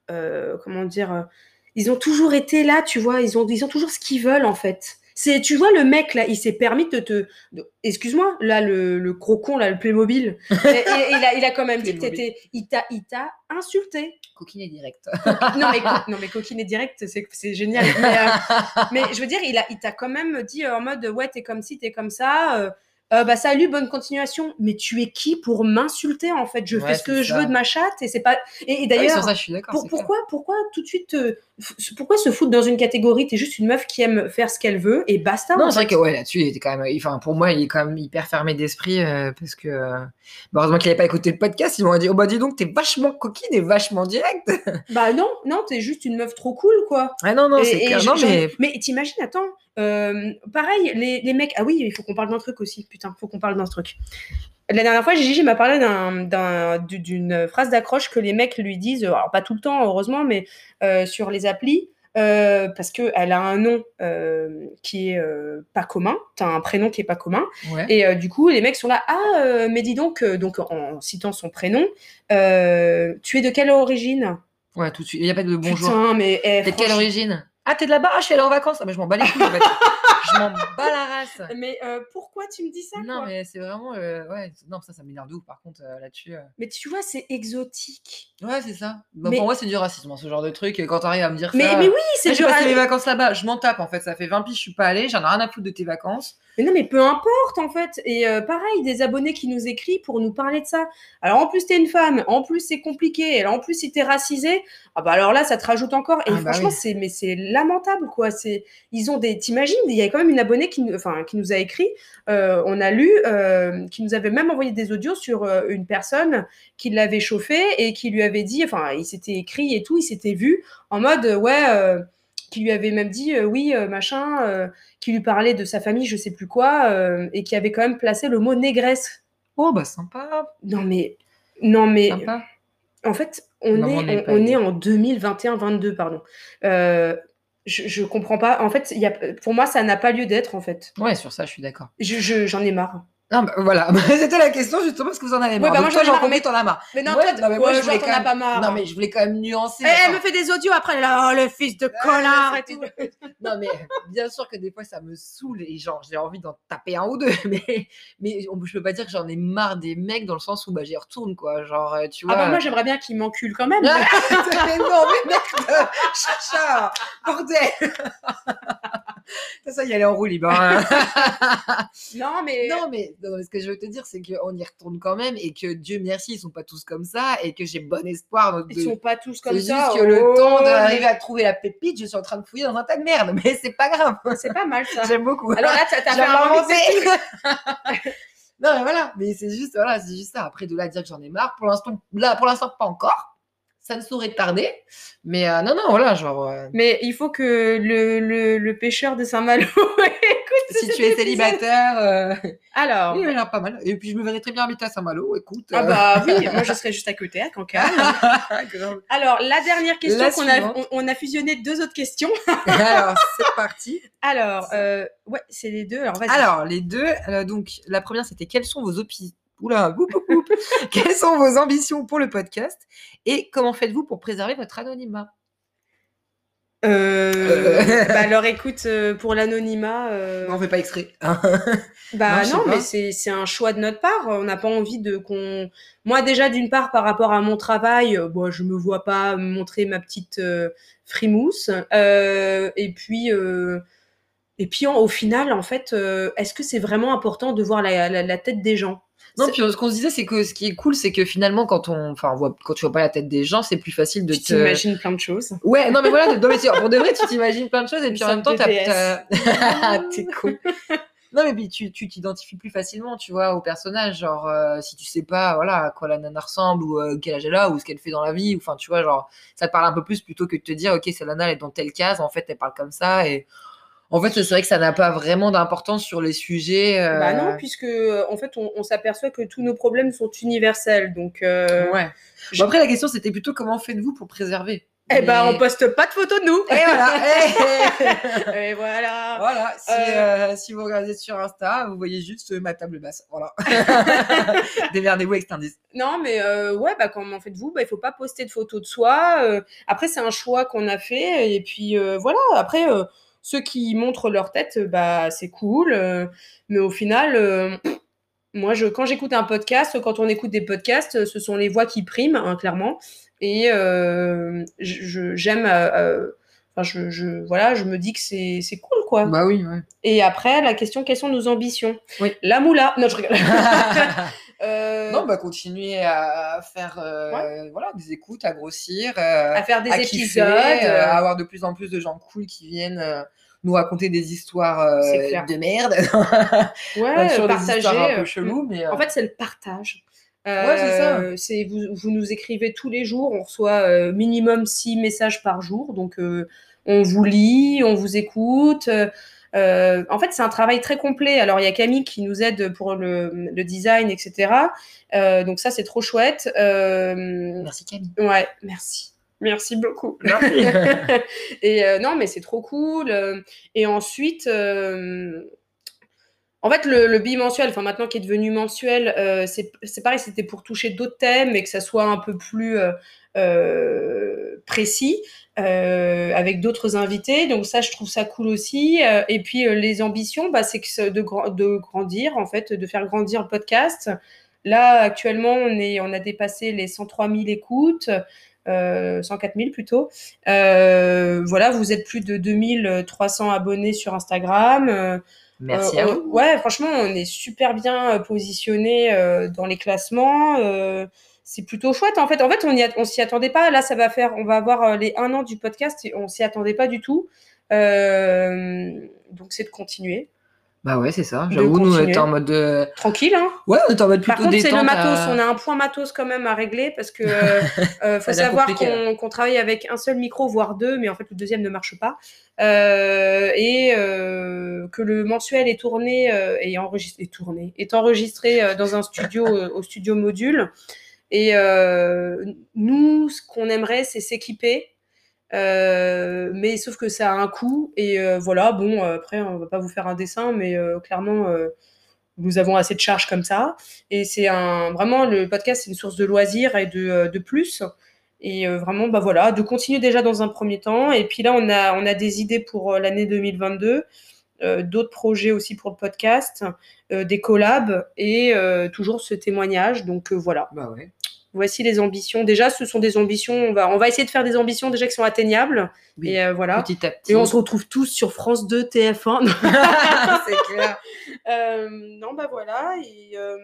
Speaker 1: comment dire, ils ont toujours été là, tu vois. Ils ont, ils ont toujours ce qu'ils veulent en fait. C'est, tu vois, le mec là, il s'est permis de te, de- excuse-moi, là le, le gros con là, le Playmobil, et, et- et il, a, il a quand même dit que
Speaker 2: Playmobil.
Speaker 1: t'étais, il t'a, il t'a insulté.
Speaker 2: Coquine est direct.
Speaker 1: Non mais, co- non mais coquine et direct, c'est, c'est génial. Mais, euh, mais je veux dire, il, a, il t'a quand même dit euh, en mode ouais, t'es comme ci, t'es comme ça. euh, euh, bah salut, bonne continuation. Mais tu es qui pour m'insulter en fait? Je
Speaker 2: Ouais,
Speaker 1: fais ce que je veux de ma chatte et c'est pas. Et, et
Speaker 2: Ah oui,
Speaker 1: d'ailleurs, pour-
Speaker 2: clair.
Speaker 1: pourquoi, pourquoi tout de suite, euh, pourquoi se foutre dans une catégorie? T'es juste une meuf qui aime faire ce qu'elle veut et basta.
Speaker 2: Non, c'est vrai que ouais, là-dessus, il était quand même. Enfin, pour moi, il est quand même hyper fermé d'esprit euh, parce que. bon, heureusement qu'il n'avait pas écouté le podcast. Ils m'ont dit Oh bah dis donc, t'es vachement coquine et vachement direct.
Speaker 1: Bah non, non, t'es juste une meuf trop cool quoi.
Speaker 2: Ah non, non, c'est clair. Non, mais.
Speaker 1: mais t'imagines, attends, euh, pareil, les, les mecs. Ah oui, il faut qu'on parle d'un truc aussi. Putain, faut qu'on parle d'un truc. La dernière fois, Gigi m'a parlé d'un- d'un- du- d'une phrase d'accroche que les mecs lui disent, alors pas tout le temps, heureusement, mais euh, sur les applis, euh, parce qu'elle a un nom euh, qui est euh, pas commun, t'as un prénom qui est pas commun,
Speaker 2: Ouais.
Speaker 1: et euh, du coup, les mecs sont là, ah, euh, mais dis donc, euh, donc en citant son prénom, euh, tu es de quelle origine?
Speaker 2: Ouais, tout de suite. Il n'y a pas de bonjour.
Speaker 1: Putain, mais eh,
Speaker 2: de quelle origine? Ah, t'es de là-bas? Ah, je suis allée en vacances. Ah, mais je m'en bats les couilles. en fait. je m'en bats la race.
Speaker 1: Mais euh, pourquoi tu me dis ça
Speaker 2: Non,
Speaker 1: quoi?
Speaker 2: mais c'est vraiment. euh, ouais, non, ça, ça m'énerve de ouf, par contre, euh, là-dessus.
Speaker 1: Mais tu vois, c'est exotique.
Speaker 2: Ouais, c'est ça. Bah,
Speaker 1: Mais-
Speaker 2: Pour moi, c'est du racisme, hein, ce genre de truc. Et quand t'arrives à me dire
Speaker 1: Mais,
Speaker 2: ça.
Speaker 1: mais oui,
Speaker 2: c'est
Speaker 1: c'est
Speaker 2: j'ai
Speaker 1: du
Speaker 2: passé mes vacances là-bas. Je m'en tape, en fait. Ça fait 20 piges, je suis pas allée. J'en ai rien à foutre de tes vacances.
Speaker 1: Mais non, mais peu importe en fait. Et euh, pareil, des abonnés qui nous écrivent pour nous parler de ça. Alors en plus, t'es une femme, en plus, c'est compliqué. Et en plus, si t'es racisé, ah bah alors là, ça te rajoute encore. Et
Speaker 2: Ah bah
Speaker 1: franchement,
Speaker 2: oui.
Speaker 1: c'est mais c'est lamentable quoi. C'est ils ont des. T'imagines, il y a quand même une abonnée qui, nous- enfin, qui nous a écrit. euh, on a lu, euh, qui nous avait même envoyé des audios sur une personne qui l'avait chauffé et qui lui avait dit, enfin, il s'était écrit et tout, il s'était vu en mode ouais. Qui lui avait même dit euh, oui euh, machin euh, qui lui parlait de sa famille je sais plus quoi euh, et qui avait quand même placé le mot négresse
Speaker 2: Oh, bah, sympa.
Speaker 1: non mais non mais
Speaker 2: Sympa.
Speaker 1: en fait on
Speaker 2: Non,
Speaker 1: est
Speaker 2: on
Speaker 1: est en 2021 22 pardon euh, je, je comprends pas en fait il y a, pour moi ça n'a pas lieu d'être en fait
Speaker 2: Ouais, sur ça, je suis d'accord.
Speaker 1: je, je- j'en ai marre
Speaker 2: Non, bah, voilà. C'était la question, justement, parce que vous en avez marre.
Speaker 1: bah, moi, j'en ai mais-
Speaker 2: t'en as marre.
Speaker 1: mais non
Speaker 2: Ouais,
Speaker 1: toi
Speaker 2: non, mais moi,
Speaker 1: ouais,
Speaker 2: je voulais
Speaker 1: genre, t'en
Speaker 2: quand
Speaker 1: as pas marre
Speaker 2: Non, mais je voulais quand même nuancer.
Speaker 1: Eh, elle me fait des audios après là oh le fils de connard et tout
Speaker 2: Non, mais bien sûr que des fois, ça me saoule et genre, j'ai envie d'en taper un ou deux. Mais, mais je peux pas dire que j'en ai marre des mecs dans le sens où bah, j'y retourne, quoi. Genre, euh, tu
Speaker 1: ah
Speaker 2: vois.
Speaker 1: bah moi j'aimerais bien qu'il m'encule quand même
Speaker 2: mais non, mais merde Chacha Bordel Ça, y aller en roue libre. hein.
Speaker 1: Non, mais.
Speaker 2: non, mais, non, mais ce que je veux te dire, c'est qu'on y retourne quand même et que Dieu merci, ils sont pas tous comme ça et que j'ai bon espoir. donc,
Speaker 1: Ils
Speaker 2: de-
Speaker 1: sont pas tous comme
Speaker 2: C'est
Speaker 1: ça.
Speaker 2: juste que le
Speaker 1: Oh,
Speaker 2: temps
Speaker 1: mais
Speaker 2: d'arriver à trouver la pépite, je suis en train de fouiller dans un tas de merde, mais c'est pas grave.
Speaker 1: C'est pas mal ça.
Speaker 2: J'aime beaucoup.
Speaker 1: Alors là, t'as fait
Speaker 2: m'inventer. non, mais voilà, mais c'est juste, voilà, c'est juste ça. Après, de là dire que j'en ai marre, pour l'instant, là, pour l'instant, pas encore. Ça ne saurait tarder. Mais euh, non, non, voilà, genre, euh,
Speaker 1: Mais il faut que le, le, le pêcheur de Saint-Malo écoute.
Speaker 2: si tu es
Speaker 1: épisode.
Speaker 2: célibataire, euh,
Speaker 1: Alors.
Speaker 2: oui, il a l'air pas mal. Et puis, je me verrais très bien habiter à Saint-Malo, écoute.
Speaker 1: Ah
Speaker 2: euh,
Speaker 1: bah oui, moi je serais juste à côté, à
Speaker 2: grave.
Speaker 1: Alors, la dernière question qu'on a, on, on a fusionné deux autres questions.
Speaker 2: Alors, c'est parti.
Speaker 1: Alors, euh, ouais, c'est les deux. Alors, vas-y.
Speaker 2: Alors, les deux, euh, donc, la première, c'était quelles sont vos opinions Oula, boup, boup, boup. quelles sont vos ambitions pour le podcast et comment faites-vous pour préserver votre anonymat?
Speaker 1: Euh,
Speaker 2: Euh.
Speaker 1: bah alors écoute, euh, pour l'anonymat, euh,
Speaker 2: On fait pas extrait. hein.
Speaker 1: bah
Speaker 2: non,
Speaker 1: mais c'est un choix de notre part. On n'a pas envie de qu'on. Moi déjà d'une part par rapport à mon travail, bon, je me vois pas montrer ma petite euh, frimousse. Et puis et puis en- au final, en fait, est-ce que c'est vraiment important de voir la, la, la tête des gens?
Speaker 2: Non, puis ce qu'on se disait, c'est que ce qui est cool, c'est que finalement, quand on, enfin, on voit, quand tu vois pas la tête des gens, c'est plus facile de
Speaker 1: Tu
Speaker 2: te.
Speaker 1: t'imagines plein de choses.
Speaker 2: Ouais, non, mais voilà, de- non, mais pour de vrai, tu t'imagines plein de choses et puis en même temps, t'as. T'es con. Non, mais puis tu tu t'identifies plus facilement, tu vois, au personnage. Genre, euh, si tu sais pas, voilà, à quoi la nana ressemble ou euh, quel âge elle a ou ce qu'elle fait dans la vie, ou enfin, tu vois, genre, ça te parle un peu plus plutôt que de te dire, ok, cette nana, elle est dans telle case, en fait, elle parle comme ça. Et en fait, c'est vrai que ça n'a pas vraiment d'importance sur les sujets. euh,
Speaker 1: Bah non, puisque euh, en fait, on, on s'aperçoit que tous nos problèmes sont universels. Donc, euh,
Speaker 2: Ouais.
Speaker 1: je-
Speaker 2: Bon, après, la question, c'était plutôt comment faites-vous pour préserver
Speaker 1: eh ben, on poste pas de photos de nous.
Speaker 2: Et voilà. Et-
Speaker 1: Et voilà.
Speaker 2: Voilà, si,
Speaker 1: Euh,
Speaker 2: euh, si vous regardez sur Insta, vous voyez juste ma table basse. Voilà. Démerdez-vous avec cet indice.
Speaker 1: Non, mais euh, ouais, bah comment faites-vous? Bah, il faut pas poster de photos de soi. après, c'est un choix qu'on a fait. Et puis voilà. Après, ceux qui montrent leur tête, euh, bah c'est cool. euh, mais au final, euh, moi, je, quand j'écoute un podcast, quand on écoute des podcasts, ce sont les voix qui priment, hein, clairement. Et j'aime. Enfin, je, je, voilà, je me dis que c'est c'est cool, quoi.
Speaker 2: Bah oui, ouais.
Speaker 1: Et après, la question, quelles sont nos ambitions?
Speaker 2: Oui.
Speaker 1: La moula. Non, je rigole. Euh,
Speaker 2: non, bah continuer à faire euh, voilà, des écoutes, à grossir, euh,
Speaker 1: à faire des
Speaker 2: à
Speaker 1: épisodes.
Speaker 2: kiffer, euh, à avoir de plus en plus de gens cool qui viennent nous raconter des histoires de merde,
Speaker 1: ouais,
Speaker 2: sur
Speaker 1: partager.
Speaker 2: un peu chelous, mais euh,
Speaker 1: En fait, c'est le partage.
Speaker 2: Ouais, c'est ça.
Speaker 1: C'est vous, vous nous écrivez tous les jours, on reçoit minimum six messages par jour, donc on vous lit, on vous écoute. Euh, en fait, c'est un travail très complet. Alors, il y a Camille qui nous aide pour le, le design, etc. Euh, donc ça, c'est trop chouette. Euh,
Speaker 2: merci Camille.
Speaker 1: ouais, merci. Merci beaucoup.
Speaker 2: Merci.
Speaker 1: et euh, non, mais c'est trop cool. et ensuite, euh, en fait, le, le bimensuel, enfin maintenant qui est devenu mensuel, euh, c'est c'est pareil, c'était pour toucher d'autres thèmes et que ça soit un peu plus euh, euh, précis. Euh, avec d'autres invités, donc ça je trouve ça cool aussi. Euh, et puis euh, les ambitions, bah, c'est de, gra- de grandir en fait, de faire grandir le podcast. Là actuellement on est, on a dépassé les 103 000 écoutes, euh, 104 000 plutôt. Euh, voilà, vous êtes plus de 2300 abonnés sur Instagram. Euh,
Speaker 2: Merci à
Speaker 1: on-
Speaker 2: vous.
Speaker 1: Ouais, franchement, on est super bien positionné euh, dans les classements. C'est plutôt chouette. En fait, en fait, on on s'y attendait pas. Là, ça va faire, on va avoir euh, les un an du podcast et on s'y attendait pas du tout. Euh, donc, c'est de continuer.
Speaker 2: Bah ouais, c'est ça. J'avoue, nous, on était en mode. euh,
Speaker 1: Tranquille, hein.
Speaker 2: Ouais, on était en mode
Speaker 1: Par
Speaker 2: plutôt
Speaker 1: contre, c'est le matos.
Speaker 2: à-
Speaker 1: On a un point matos quand même à régler parce que euh, faut savoir qu'on travaille avec un seul micro, voire deux, mais en fait le deuxième ne marche pas. Euh, et euh, que le mensuel est tourné et enregistré, est tourné, est enregistré dans un studio au studio module. Et euh, nous, ce qu'on aimerait, c'est s'équiper. Euh, mais sauf que ça a un coût. Et euh, voilà bon après on va pas vous faire un dessin mais clairement nous avons assez de charges comme ça. Et c'est un vraiment le podcast c'est une source de loisirs et de, plus. Et vraiment bah voilà de continuer déjà dans un premier temps. Et puis là on a des idées pour l'année 2022 euh, d'autres projets aussi pour le podcast des collabs et toujours ce témoignage. Donc voilà.
Speaker 2: Bah ouais.
Speaker 1: Voici les ambitions. Déjà, ce sont des ambitions. On va, on va essayer de faire des ambitions déjà qui sont atteignables.
Speaker 2: Oui,
Speaker 1: Et euh, voilà.
Speaker 2: Petit à petit.
Speaker 1: Et on se retrouve tous sur France 2, TF1.
Speaker 2: c'est clair.
Speaker 1: Euh, non, bah voilà. Et euh,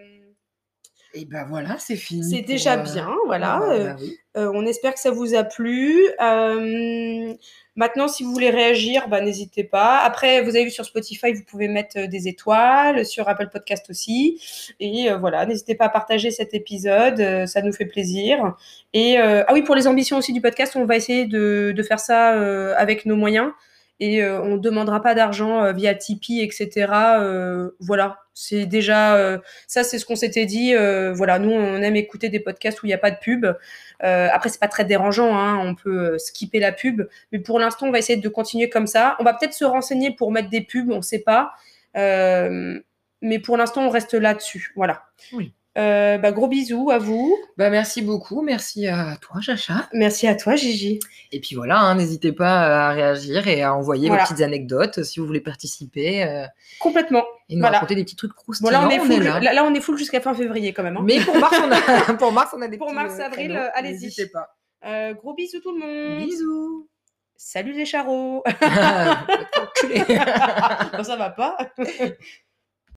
Speaker 2: Et ben voilà, c'est fini.
Speaker 1: c'est déjà bien. Voilà.
Speaker 2: bah,
Speaker 1: Euh,
Speaker 2: bah oui.
Speaker 1: euh, on espère que ça vous a plu. Maintenant, si vous voulez réagir, bah, n'hésitez pas. Après, vous avez vu sur Spotify, vous pouvez mettre euh, des étoiles, sur Apple Podcast aussi. Et euh, voilà, n'hésitez pas à partager cet épisode, euh, ça nous fait plaisir. Et ah oui, pour les ambitions aussi du podcast, on va essayer de, de faire ça avec nos moyens. Et euh, on ne demandera pas d'argent euh, via Tipeee, etc. Euh, voilà, c'est déjà ça, c'est ce qu'on s'était dit. Voilà, nous, on aime écouter des podcasts où il n'y a pas de pub. Après, c'est pas très dérangeant, hein, on peut skipper la pub, mais pour l'instant, on va essayer de continuer comme ça. On va peut-être se renseigner pour mettre des pubs, on sait pas. Mais pour l'instant, on reste là-dessus. Voilà.
Speaker 2: Oui.
Speaker 1: Euh, bah, gros bisous à vous.
Speaker 2: Bah, merci beaucoup. Merci à toi, Chacha.
Speaker 1: Merci à toi, Gigi.
Speaker 2: Et puis voilà, hein, n'hésitez pas à réagir et à envoyer
Speaker 1: Voilà.
Speaker 2: vos petites anecdotes si vous voulez participer euh,
Speaker 1: Complètement.
Speaker 2: et nous
Speaker 1: Voilà.
Speaker 2: raconter des petits trucs
Speaker 1: Bon,
Speaker 2: croustillants.
Speaker 1: là, on est full,
Speaker 2: là.
Speaker 1: là, là, on est full jusqu'à fin février quand même. hein.
Speaker 2: Mais pour mars, on a, pour mars, on a des
Speaker 1: Pour
Speaker 2: petits,
Speaker 1: mars,
Speaker 2: euh,
Speaker 1: avril, euh, allez-y.
Speaker 2: N'hésitez pas.
Speaker 1: Euh, gros bisous tout le monde.
Speaker 2: Bisous.
Speaker 1: Salut les charros. Non, ça va pas.